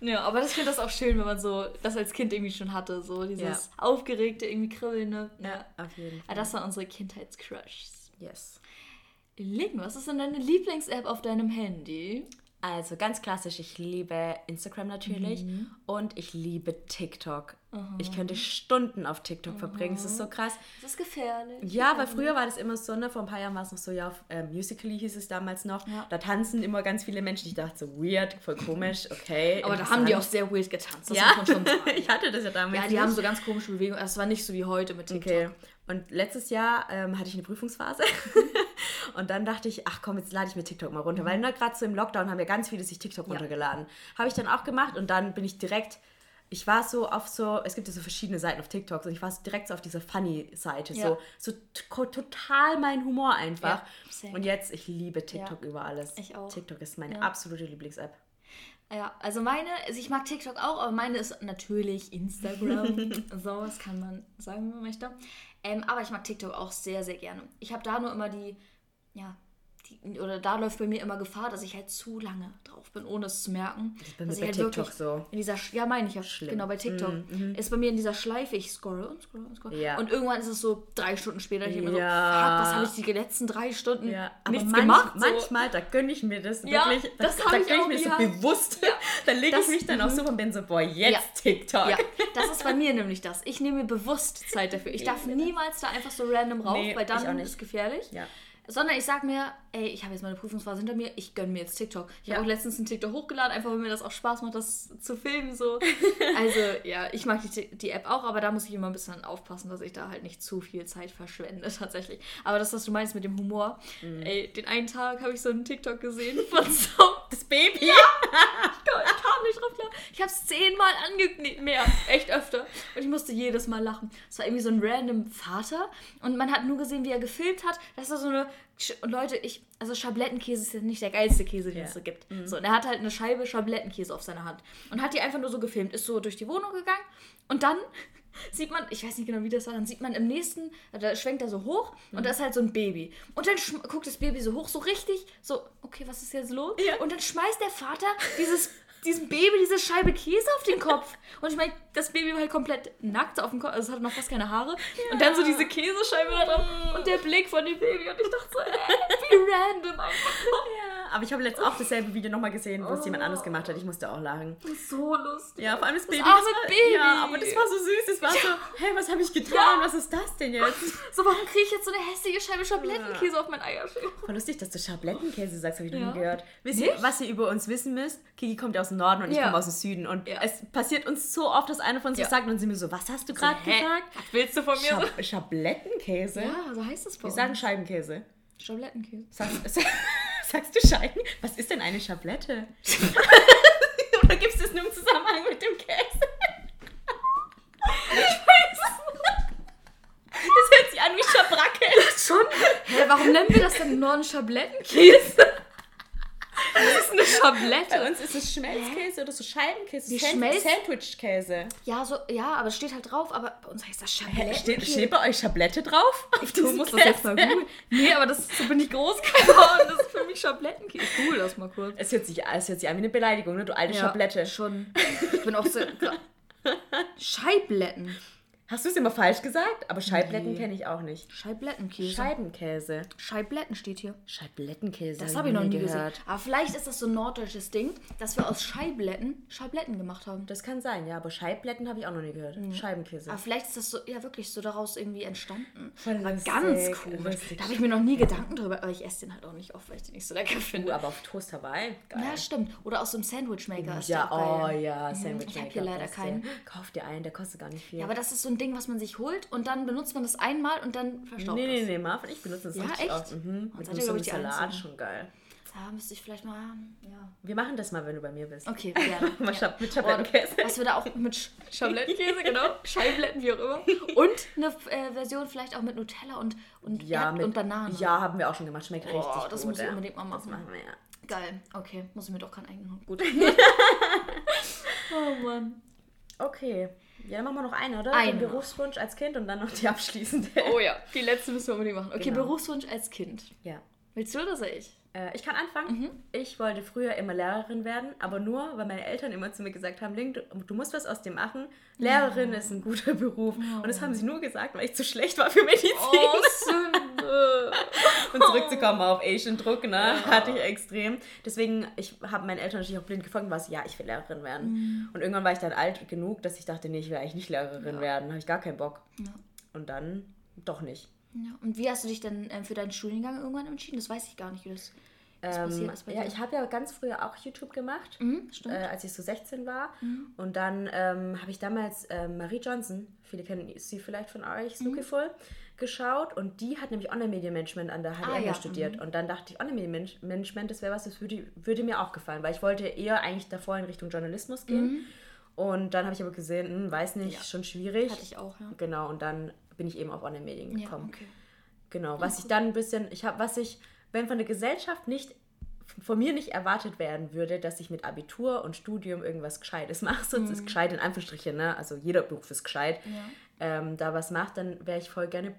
Speaker 2: Ja, aber ich finde das auch schön, wenn man so das als Kind irgendwie schon hatte, so dieses
Speaker 1: Ja.
Speaker 2: aufgeregte, irgendwie kribbelnde.
Speaker 1: Ja, auf jeden
Speaker 2: Ja,
Speaker 1: Fall.
Speaker 2: das waren unsere Kindheitscrushs.
Speaker 1: Yes.
Speaker 2: Link, was ist denn deine Lieblings-App auf deinem Handy?
Speaker 1: Also ganz klassisch, ich liebe Instagram natürlich
Speaker 2: Mhm.
Speaker 1: und ich liebe TikTok. Ich könnte Stunden auf TikTok verbringen, es ist so krass.
Speaker 2: Das ist gefährlich.
Speaker 1: Ja, weil früher war das immer so, ne, vor ein paar Jahren war es noch so, ja, auf ähm, Musically hieß es damals noch,
Speaker 2: Ja.
Speaker 1: da tanzen immer ganz viele Menschen. Ich dachte so, weird, voll komisch, okay.
Speaker 2: Aber da haben die auch sehr weird getanzt, das
Speaker 1: ja,
Speaker 2: muss man schon sagen.
Speaker 1: ich hatte das ja damals
Speaker 2: Ja, die
Speaker 1: nicht.
Speaker 2: haben so ganz komische Bewegungen. Es war nicht so wie heute mit TikTok.
Speaker 1: Okay. Und letztes Jahr ähm, hatte ich eine Prüfungsphase. und dann dachte ich, ach komm, jetzt lade ich mir TikTok mal runter. Weil ne, gerade so im Lockdown haben ja ganz viele sich TikTok runtergeladen. Habe ich dann auch gemacht und dann bin ich direkt, ich war so auf so, es gibt ja so verschiedene Seiten auf TikTok und ich war so direkt so auf dieser Funny-Seite.
Speaker 2: Ja.
Speaker 1: So, so total mein Humor einfach.
Speaker 2: Ja,
Speaker 1: und jetzt, ich liebe TikTok über alles.
Speaker 2: ich auch.
Speaker 1: TikTok ist meine
Speaker 2: Ja.
Speaker 1: absolute Lieblings-App.
Speaker 2: Ja, also meine, also ich mag TikTok auch, aber meine ist natürlich Instagram. so, das kann man sagen, wenn man möchte. Ähm, aber ich mag TikTok auch sehr, sehr gerne. Ich habe da nur immer die, ja, die, oder da läuft bei mir immer Gefahr, dass ich halt zu lange drauf bin, ohne es zu merken. Das
Speaker 1: ist bei mir bei
Speaker 2: halt
Speaker 1: TikTok
Speaker 2: wirklich
Speaker 1: so.
Speaker 2: In dieser, ja, meine ich ja,
Speaker 1: Schlimm.
Speaker 2: genau, bei TikTok. Ist bei mir in dieser Schleife, ich scrolle und scrolle und scrolle.
Speaker 1: Ja.
Speaker 2: Und irgendwann ist es so drei Stunden später, ich immer so,
Speaker 1: Ja.
Speaker 2: fuck, was habe ich die letzten drei Stunden
Speaker 1: Ja,
Speaker 2: nichts
Speaker 1: manch,
Speaker 2: gemacht? So.
Speaker 1: manchmal, da gönne ich mir das
Speaker 2: Ja,
Speaker 1: wirklich. Da,
Speaker 2: das
Speaker 1: da
Speaker 2: hab ich
Speaker 1: gönne ich mir so bewusst. da lege ich mich dann auch so und bin so, boah, jetzt. TikTok.
Speaker 2: Ja, das ist bei mir nämlich das. Ich nehme mir bewusst Zeit dafür. Ich darf niemals da einfach so random rauf,
Speaker 1: Nee,
Speaker 2: weil dann ist es gefährlich.
Speaker 1: Ja.
Speaker 2: Sondern ich sag mir, ey, ich habe jetzt meine Prüfungsphase hinter mir, ich gönne mir jetzt TikTok. Ich
Speaker 1: Ja.
Speaker 2: habe auch letztens einen TikTok hochgeladen, einfach weil mir das auch Spaß macht, das zu filmen. So. Also ja, ich mag die, die App auch, aber da muss ich immer ein bisschen aufpassen, dass ich da halt nicht zu viel Zeit verschwende tatsächlich. Aber das, was du meinst mit dem Humor,
Speaker 1: Mhm.
Speaker 2: ey, den einen Tag habe ich so einen TikTok gesehen von so
Speaker 1: Das Baby.
Speaker 2: ich kam nicht drauf klar. Ich habe es zehnmal angeknickt, mehr, echt öfter. Und ich musste jedes Mal lachen. Es war irgendwie so ein random Vater und man hat nur gesehen, wie er gefilmt hat. Das war so eine. Und Leute, ich. Also Schablettenkäse ist ja nicht der geilste Käse, den
Speaker 1: Ja.
Speaker 2: es so gibt. So, und er hat halt eine Scheibe Schablettenkäse auf seiner Hand. Und hat die einfach nur so gefilmt. Ist so durch die Wohnung gegangen und dann. Sieht man, ich weiß nicht genau, wie das war, dann sieht man im nächsten, da schwenkt er so hoch und da ist halt so ein Baby. Und dann guckt das Baby so hoch, so richtig, so, okay, was ist jetzt los?
Speaker 1: Ja.
Speaker 2: Und dann schmeißt der Vater dieses, diesem Baby diese Scheibe Käse auf den Kopf. Und ich meine, das Baby war halt komplett nackt auf dem Kopf, also es hatte noch fast keine Haare. Und dann so diese Käsescheibe da drauf und der Blick von dem Baby. Und ich dachte so, ey, wie random einfach.
Speaker 1: Ja, aber ich habe letztens auch dasselbe Video nochmal gesehen, wo es jemand anderes gemacht hat. Ich musste auch lachen.
Speaker 2: So lustig.
Speaker 1: Ja, vor allem das Baby.
Speaker 2: arme
Speaker 1: das war,
Speaker 2: Baby.
Speaker 1: Ja, aber das war so süß. Es war so, hey, was habe ich getan?
Speaker 2: Ja.
Speaker 1: Was ist das denn jetzt?
Speaker 2: So, warum kriege ich jetzt so eine hässliche Scheibe Schablettenkäse auf mein Eierschäl?
Speaker 1: Voll lustig, dass du Schablettenkäse sagst, habe ich noch
Speaker 2: Ja.
Speaker 1: nie gehört. Wisst ihr, was ihr über uns wissen müsst? Kiki kommt ja aus dem Norden und ich
Speaker 2: Ja.
Speaker 1: komme aus dem Süden. Und
Speaker 2: Ja.
Speaker 1: es passiert uns so oft, dass einer von uns
Speaker 2: Ja.
Speaker 1: das sagt und sie mir so, was hast du gerade gesagt?
Speaker 2: Was willst du von mir?
Speaker 1: Schab Schablettenkäse?
Speaker 2: ja, so heißt es bei
Speaker 1: Wir
Speaker 2: uns.
Speaker 1: sagen Scheibenkäse.
Speaker 2: Schablettenkäse.
Speaker 1: Sagst, du Scheiben? Was ist denn eine Schablette? Oder gibt es das nur im Zusammenhang mit dem Käse? Das hört sich an wie Schabracke.
Speaker 2: Schon? Hä, warum nennen wir das denn im Norden Schablettenkäse? Was ist eine
Speaker 1: Bei
Speaker 2: Schablette?
Speaker 1: uns ist es Schmelzkäse oder so Scheibenkäse. Sand- Sandwichkäse.
Speaker 2: Ja, so, ja, aber es steht halt drauf, aber bei uns heißt das
Speaker 1: Hä,
Speaker 2: Schablettenkäse.
Speaker 1: Steht, steht bei euch Schablette drauf? Auf
Speaker 2: Du musst das jetzt mal googeln. Nee, aber das, so bin ich groß geworden. Das ist für mich Schablettenkäse. Ich google das mal kurz.
Speaker 1: Es hört, sich, es hört sich an wie eine Beleidigung, ne? Du alte
Speaker 2: Ja,
Speaker 1: Schablette.
Speaker 2: Schon. Ich bin auch so. Scheibletten.
Speaker 1: Hast du es immer falsch gesagt? Aber Scheibletten
Speaker 2: Nee.
Speaker 1: kenne ich auch nicht.
Speaker 2: Scheiblettenkäse.
Speaker 1: Scheibenkäse.
Speaker 2: Scheibletten steht hier.
Speaker 1: Scheiblettenkäse.
Speaker 2: Das habe ich noch nie gesehen. Aber vielleicht ist das so ein norddeutsches Ding, dass wir aus Scheibletten Scheibletten gemacht haben.
Speaker 1: Das kann sein, ja, aber Scheibletten habe ich auch noch nie gehört. Scheibenkäse.
Speaker 2: Aber vielleicht ist das so, ja wirklich so daraus irgendwie entstanden.
Speaker 1: Voll
Speaker 2: War ganz komisch.
Speaker 1: lustig.
Speaker 2: Da habe ich mir noch nie Gedanken drüber, aber ich esse den halt auch nicht oft, weil ich den nicht so lecker
Speaker 1: Du,
Speaker 2: finde.
Speaker 1: aber auf Toast Hawaii. Geil.
Speaker 2: Ja, stimmt. Oder aus so einem Sandwichmaker ist
Speaker 1: Ja,
Speaker 2: der auch
Speaker 1: oh
Speaker 2: geil.
Speaker 1: ja, Sandwich
Speaker 2: Ich habe hier leider keinen.
Speaker 1: Kauf dir einen, der kostet gar nicht viel.
Speaker 2: Ja, aber das ist so ein Ding, was man sich holt und dann benutzt man das einmal und dann verstaubt
Speaker 1: nee, nee,
Speaker 2: das.
Speaker 1: nee, Marvin, ich benutze das
Speaker 2: Ja,
Speaker 1: richtig
Speaker 2: echt?
Speaker 1: oft. Mhm. Mit
Speaker 2: ihr,
Speaker 1: so einem
Speaker 2: ich,
Speaker 1: Salat, schon geil.
Speaker 2: Ja, müsste ich vielleicht mal, ja.
Speaker 1: Wir machen das mal, wenn du bei mir bist.
Speaker 2: Okay, gerne.
Speaker 1: Mal
Speaker 2: ja.
Speaker 1: Mit Schablettenkäse.
Speaker 2: Und Was wir da auch mit Sch Schablettenkäse, genau, Scheibletten, wie auch immer. Und eine äh, Version vielleicht auch mit Nutella und, und,
Speaker 1: Ja,
Speaker 2: Erd-
Speaker 1: mit,
Speaker 2: und Banane.
Speaker 1: Ja, haben wir auch schon gemacht. Schmeckt
Speaker 2: Oh,
Speaker 1: richtig
Speaker 2: das
Speaker 1: gut.
Speaker 2: muss ich
Speaker 1: ja.
Speaker 2: unbedingt mal
Speaker 1: Das
Speaker 2: machen.
Speaker 1: machen wir, ja.
Speaker 2: Geil. Okay, muss ich mir doch keinen eigenen. Gut. oh Mann.
Speaker 1: Okay. Ja, dann machen wir noch eine, oder?
Speaker 2: Eine
Speaker 1: Den. Berufswunsch als Kind und dann noch die abschließende.
Speaker 2: Oh ja, die letzte müssen wir unbedingt machen. Okay,
Speaker 1: Genau.
Speaker 2: Berufswunsch als Kind.
Speaker 1: Ja.
Speaker 2: Willst du oder soll ich?
Speaker 1: Äh, ich kann anfangen.
Speaker 2: Mhm.
Speaker 1: Ich wollte früher immer Lehrerin werden, aber nur, weil meine Eltern immer zu mir gesagt haben, Link, du, du musst was aus dem machen. Lehrerin ist ein guter Beruf. Und das haben sie nur gesagt, weil ich zu schlecht war für Medizin.
Speaker 2: Oh.
Speaker 1: Und zurückzukommen auf Asian Druck, ne, hatte ich extrem. Deswegen, ich habe meinen Eltern natürlich auch blind gefolgt, was ja, ich will Lehrerin werden.
Speaker 2: Mhm.
Speaker 1: Und irgendwann war ich dann alt genug, dass ich dachte, nee, ich will eigentlich nicht Lehrerin
Speaker 2: Ja.
Speaker 1: werden. habe ich gar keinen Bock.
Speaker 2: Ja.
Speaker 1: Und dann doch nicht.
Speaker 2: Ja. Und wie hast du dich denn ähm, für deinen Studiengang irgendwann entschieden? Das weiß ich gar nicht, wie das, das
Speaker 1: Ähm,
Speaker 2: passiert ist
Speaker 1: ja, ich habe ja ganz früher auch YouTube gemacht.
Speaker 2: Mhm,
Speaker 1: äh, als ich so 16 war.
Speaker 2: Mhm.
Speaker 1: Und dann ähm, habe ich damals ähm, Marie Johnson, viele kennen sie vielleicht von euch,
Speaker 2: Mhm.
Speaker 1: Lookiful, geschaut. Und die hat nämlich Online-Media-Management an der HDM
Speaker 2: Ah, ja,
Speaker 1: studiert. Und dann dachte ich, Online-Media-Management, das wäre was, das würde, würde mir auch gefallen. Weil ich wollte eher eigentlich davor in Richtung Journalismus gehen. Und dann habe ich aber gesehen, hm, weiß nicht,
Speaker 2: Mhm. Ja.
Speaker 1: schon schwierig.
Speaker 2: Hatte ich auch, ja.
Speaker 1: Genau, und dann bin ich eben auf Online-Medien
Speaker 2: Ja,
Speaker 1: gekommen.
Speaker 2: okay.
Speaker 1: Genau, was ich dann ein bisschen, ich habe, was ich, wenn von der Gesellschaft nicht, von mir nicht erwartet werden würde, dass ich mit Abitur und Studium irgendwas Gescheites mache, sonst ist gescheit in Anführungsstrichen, ne? also jeder Beruf ist gescheit,
Speaker 2: Mhm. Ja.
Speaker 1: ähm, da was macht, dann wäre ich voll gerne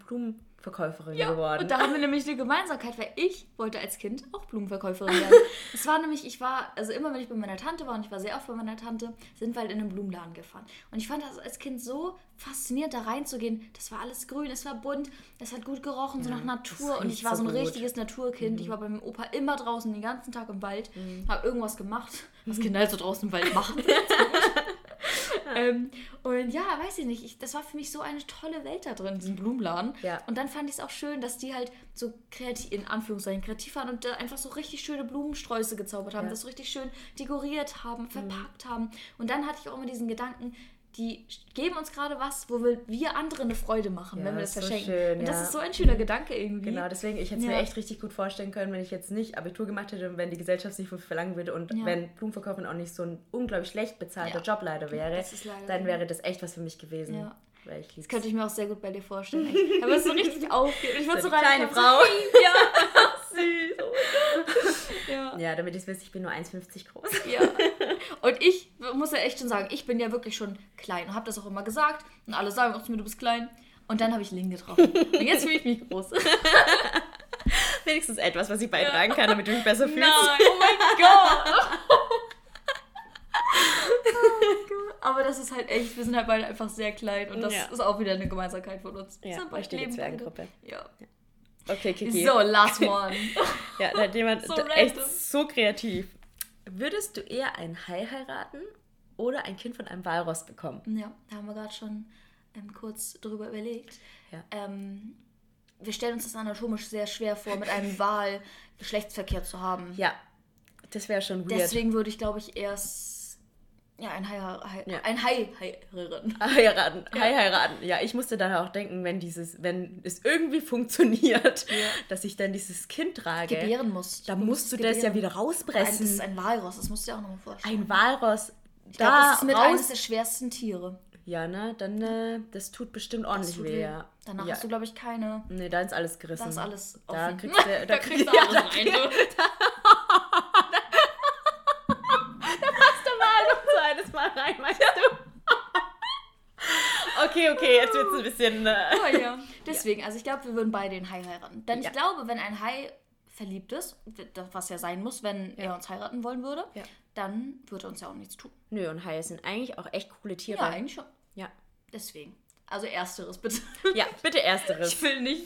Speaker 1: Blumenverkäuferin
Speaker 2: Ja,
Speaker 1: geworden.
Speaker 2: und da haben wir nämlich eine Gemeinsamkeit, weil ich wollte als Kind auch Blumenverkäuferin werden. Es war nämlich, ich war, also immer wenn ich bei meiner Tante war und ich war sehr oft bei meiner Tante, sind wir halt in einen Blumenladen gefahren. Und ich fand das als Kind so faszinierend, da reinzugehen. Das war alles grün, es war bunt, es hat gut gerochen, so nach Natur. Und ich war so ein
Speaker 1: gut.
Speaker 2: richtiges Naturkind. Ich war bei meinem Opa immer draußen den ganzen Tag im Wald, habe irgendwas gemacht, was Kinder halt so draußen im Wald machen. ähm, und ja, weiß ich nicht, ich, das war für mich so eine tolle Welt da drin, diesen Blumenladen.
Speaker 1: Ja.
Speaker 2: Und dann fand ich es auch schön, dass die halt so kreativ, in Anführungszeichen kreativ waren und da einfach so richtig schöne Blumensträuße gezaubert haben,
Speaker 1: Ja.
Speaker 2: das so richtig schön dekoriert haben, verpackt haben. Und dann hatte ich auch immer diesen Gedanken, die geben uns gerade was, wo wir, wir andere eine Freude machen,
Speaker 1: Ja,
Speaker 2: wenn wir
Speaker 1: das ist so
Speaker 2: verschenken.
Speaker 1: schön,
Speaker 2: und das
Speaker 1: ja.
Speaker 2: ist so ein schöner Gedanke irgendwie.
Speaker 1: Genau, deswegen, ich hätte es
Speaker 2: Ja.
Speaker 1: mir echt richtig gut vorstellen können, wenn ich jetzt nicht Abitur gemacht hätte und wenn die Gesellschaft sich wofür verlangen würde und wenn Blumenverkäuferin auch nicht so ein unglaublich schlecht bezahlter. Job leider wäre, dann
Speaker 2: so.
Speaker 1: wäre das echt was für mich gewesen.
Speaker 2: Das könnte ich mir auch sehr gut bei dir vorstellen. Aber es ist so richtig aufgehen. Ich würde
Speaker 1: So
Speaker 2: so
Speaker 1: eine
Speaker 2: rein.
Speaker 1: kleine
Speaker 2: so,
Speaker 1: Frau.
Speaker 2: hey, Ja, süß. Ja.
Speaker 1: Ja, damit ihr es wisst, ich bin nur 1,50 groß.
Speaker 2: Ja. Und ich muss ja echt schon sagen, ich bin ja wirklich schon klein und habe das auch immer gesagt. Und alle sagen auch zu mir, du bist klein. Und dann habe ich Ling getroffen. Und jetzt fühle ich mich groß.
Speaker 1: Wenigstens etwas, was ich beitragen kann, damit du dich besser fühlst.
Speaker 2: Nein, oh mein Gott. Oh Gott. Aber das ist halt echt, wir sind halt beide einfach sehr klein und das
Speaker 1: Ja.
Speaker 2: ist auch wieder eine Gemeinsamkeit von uns. Wir
Speaker 1: Ja,
Speaker 2: sind beide leben beide.
Speaker 1: Zwergengruppe.
Speaker 2: Ja.
Speaker 1: Okay, Kiki.
Speaker 2: So, last one.
Speaker 1: ja, da hat jemand
Speaker 2: So
Speaker 1: echt
Speaker 2: random.
Speaker 1: so kreativ. Würdest du eher ein Hai heiraten oder ein Kind von einem Walross bekommen?
Speaker 2: Ja, da haben wir gerade schon ähm, kurz drüber überlegt.
Speaker 1: Ja.
Speaker 2: Ähm, wir stellen uns das anatomisch sehr schwer vor, mit einem Wal Geschlechtsverkehr zu haben.
Speaker 1: Ja, das wäre schon weird.
Speaker 2: Deswegen würde ich, glaube ich, erst ja, ein Hai,
Speaker 1: Ja.
Speaker 2: ein Hai heiraten.
Speaker 1: Heiraten, Hai heiraten. Ja, ich musste dann auch denken, wenn dieses, wenn es irgendwie funktioniert, dass ich dann dieses Kind trage,
Speaker 2: Gebären musst.
Speaker 1: dann musst du das ja
Speaker 2: gebären.
Speaker 1: wieder
Speaker 2: Ein, das
Speaker 1: rauspressen.
Speaker 2: ist ein Walross, das musst du dir auch nochmal vorstellen.
Speaker 1: Ein Walross.
Speaker 2: ich glaube,
Speaker 1: Da
Speaker 2: das ist mit eines
Speaker 1: raus.
Speaker 2: der schwersten Tiere.
Speaker 1: Ja, ne, dann, äh, das tut bestimmt ordentlich weh. Ja.
Speaker 2: Danach
Speaker 1: ja.
Speaker 2: hast du, glaube ich, keine.
Speaker 1: Nee, da ist alles gerissen.
Speaker 2: Da ist alles
Speaker 1: Da
Speaker 2: offen.
Speaker 1: kriegst du, da
Speaker 2: Da
Speaker 1: kriegst du alles
Speaker 2: rein, du.
Speaker 1: du mal noch zweites Mal rein, meinst du? Okay, okay, jetzt wird es ein bisschen. Äh,
Speaker 2: Oh ja. Deswegen, also ich glaube, wir würden beide den Hai heiraten. Denn
Speaker 1: Ja.
Speaker 2: ich glaube, wenn ein Hai verliebt ist, das- was ja sein muss, wenn
Speaker 1: Ja.
Speaker 2: er uns heiraten wollen würde,
Speaker 1: Ja.
Speaker 2: dann würde er uns ja auch nichts tun.
Speaker 1: Nö, und Haie sind eigentlich auch echt coole Tiere.
Speaker 2: Ja, eigentlich schon.
Speaker 1: Ja.
Speaker 2: Deswegen. Also ersteres bitte.
Speaker 1: Ja, bitte ersteres.
Speaker 2: Ich will nicht.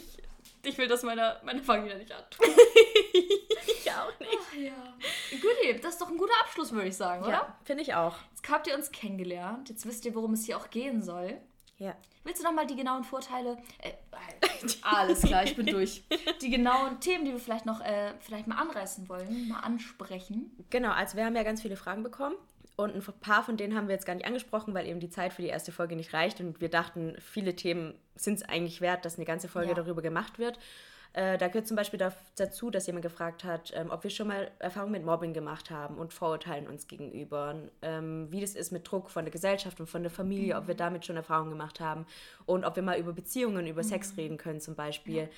Speaker 2: Ich will das meiner, meiner Familie nicht antun.
Speaker 1: ich auch nicht.
Speaker 2: Ach ja. Gut, das ist doch ein guter Abschluss, würde ich sagen, oder?
Speaker 1: Ja, finde ich auch.
Speaker 2: Jetzt habt ihr uns kennengelernt. Jetzt wisst ihr, worum es hier auch gehen soll.
Speaker 1: Ja.
Speaker 2: Willst du nochmal die genauen Vorteile? Äh, alles klar, ich bin durch. Die genauen Themen, die wir vielleicht noch äh, vielleicht mal anreißen wollen, mal ansprechen.
Speaker 1: Genau, also wir haben ja ganz viele Fragen bekommen und ein paar von denen haben wir jetzt gar nicht angesprochen, weil eben die Zeit für die erste Folge nicht reicht und wir dachten, viele Themen sind es eigentlich wert, dass eine ganze Folge
Speaker 2: Ja.
Speaker 1: darüber gemacht wird. Äh, da gehört zum Beispiel daf- dazu, dass jemand gefragt hat, ähm, ob wir schon mal Erfahrungen mit Mobbing gemacht haben und Vorurteilen uns gegenüber, ähm, wie das ist mit Druck von der Gesellschaft und von der Familie, ob wir damit schon Erfahrungen gemacht haben und ob wir mal über Beziehungen, über Sex reden können zum Beispiel.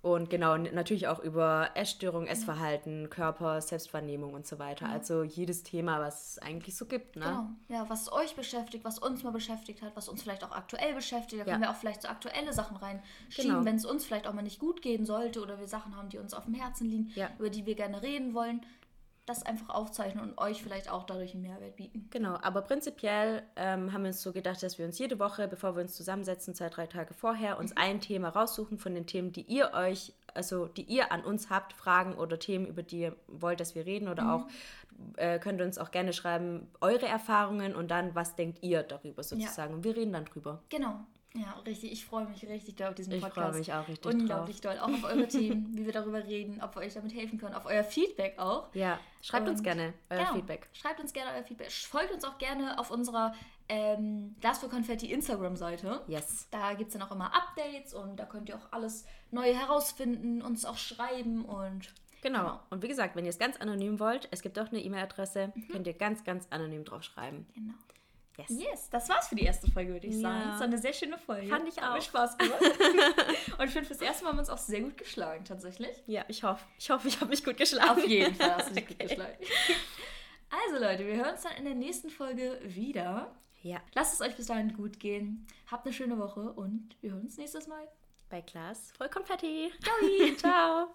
Speaker 1: Und genau, natürlich auch über Essstörung, Essverhalten, Körper, Selbstwahrnehmung und so weiter. Also jedes Thema, was es eigentlich so gibt. Ne?
Speaker 2: Genau. Ja, was euch beschäftigt, was uns mal beschäftigt hat, was uns vielleicht auch aktuell beschäftigt. Da können
Speaker 1: Ja.
Speaker 2: wir auch vielleicht so aktuelle Sachen reinschieben,
Speaker 1: Genau.
Speaker 2: wenn es uns vielleicht auch mal nicht gut gehen sollte oder wir Sachen haben, die uns auf dem Herzen liegen,
Speaker 1: Ja.
Speaker 2: über die wir gerne reden wollen. Das einfach aufzeichnen und euch vielleicht auch dadurch einen Mehrwert bieten.
Speaker 1: Genau, aber prinzipiell ähm, haben wir uns so gedacht, dass wir uns jede Woche, bevor wir uns zusammensetzen, zwei, drei Tage vorher, uns ein Thema raussuchen von den Themen, die ihr euch, also die ihr an uns habt, Fragen oder Themen, über die ihr wollt, dass wir reden oder auch äh, könnt ihr uns auch gerne schreiben, eure Erfahrungen und dann, was denkt ihr darüber sozusagen. Und wir reden dann drüber.
Speaker 2: Genau. Ja, richtig. Ich freue mich richtig doll auf diesen
Speaker 1: Ich
Speaker 2: Podcast.
Speaker 1: freue mich auch richtig
Speaker 2: Unglaublich doll. Auch auf eure Themen, wie wir darüber reden, ob wir euch damit helfen können, auf euer Feedback auch.
Speaker 1: Ja, schreibt uns
Speaker 2: Und-
Speaker 1: gerne euer
Speaker 2: Genau.
Speaker 1: Feedback.
Speaker 2: Schreibt uns gerne euer Feedback. Folgt uns auch gerne auf unserer ähm, Glas für Konfetti Instagram-Seite.
Speaker 1: Yes.
Speaker 2: Da gibt es dann auch immer Updates und da könnt ihr auch alles Neue herausfinden, uns auch schreiben und
Speaker 1: Genau.
Speaker 2: Genau.
Speaker 1: Und wie gesagt, wenn ihr es ganz anonym wollt, es gibt auch eine E-Mail-Adresse, könnt ihr ganz, ganz anonym drauf schreiben.
Speaker 2: genau.
Speaker 1: Yes.
Speaker 2: Yes, das war's für die erste Folge, würde ich
Speaker 1: Ja.
Speaker 2: sagen. Das war eine sehr schöne Folge.
Speaker 1: Fand ich
Speaker 2: Hat mir
Speaker 1: auch.
Speaker 2: Spaß gemacht. und ich finde, fürs erste Mal haben wir uns auch sehr gut geschlagen, tatsächlich.
Speaker 1: Ja, ich hoffe, ich hoffe, ich habe mich gut geschlagen.
Speaker 2: Auf jeden Fall hast du dich gut
Speaker 1: Okay.
Speaker 2: geschlagen. Also Leute, wir hören uns dann in der nächsten Folge wieder.
Speaker 1: Ja,
Speaker 2: Lasst es euch bis dahin gut gehen. Habt eine schöne Woche und wir hören uns nächstes Mal.
Speaker 1: bei Klaas voll Konfetti.
Speaker 2: Ciao.
Speaker 1: Ciao.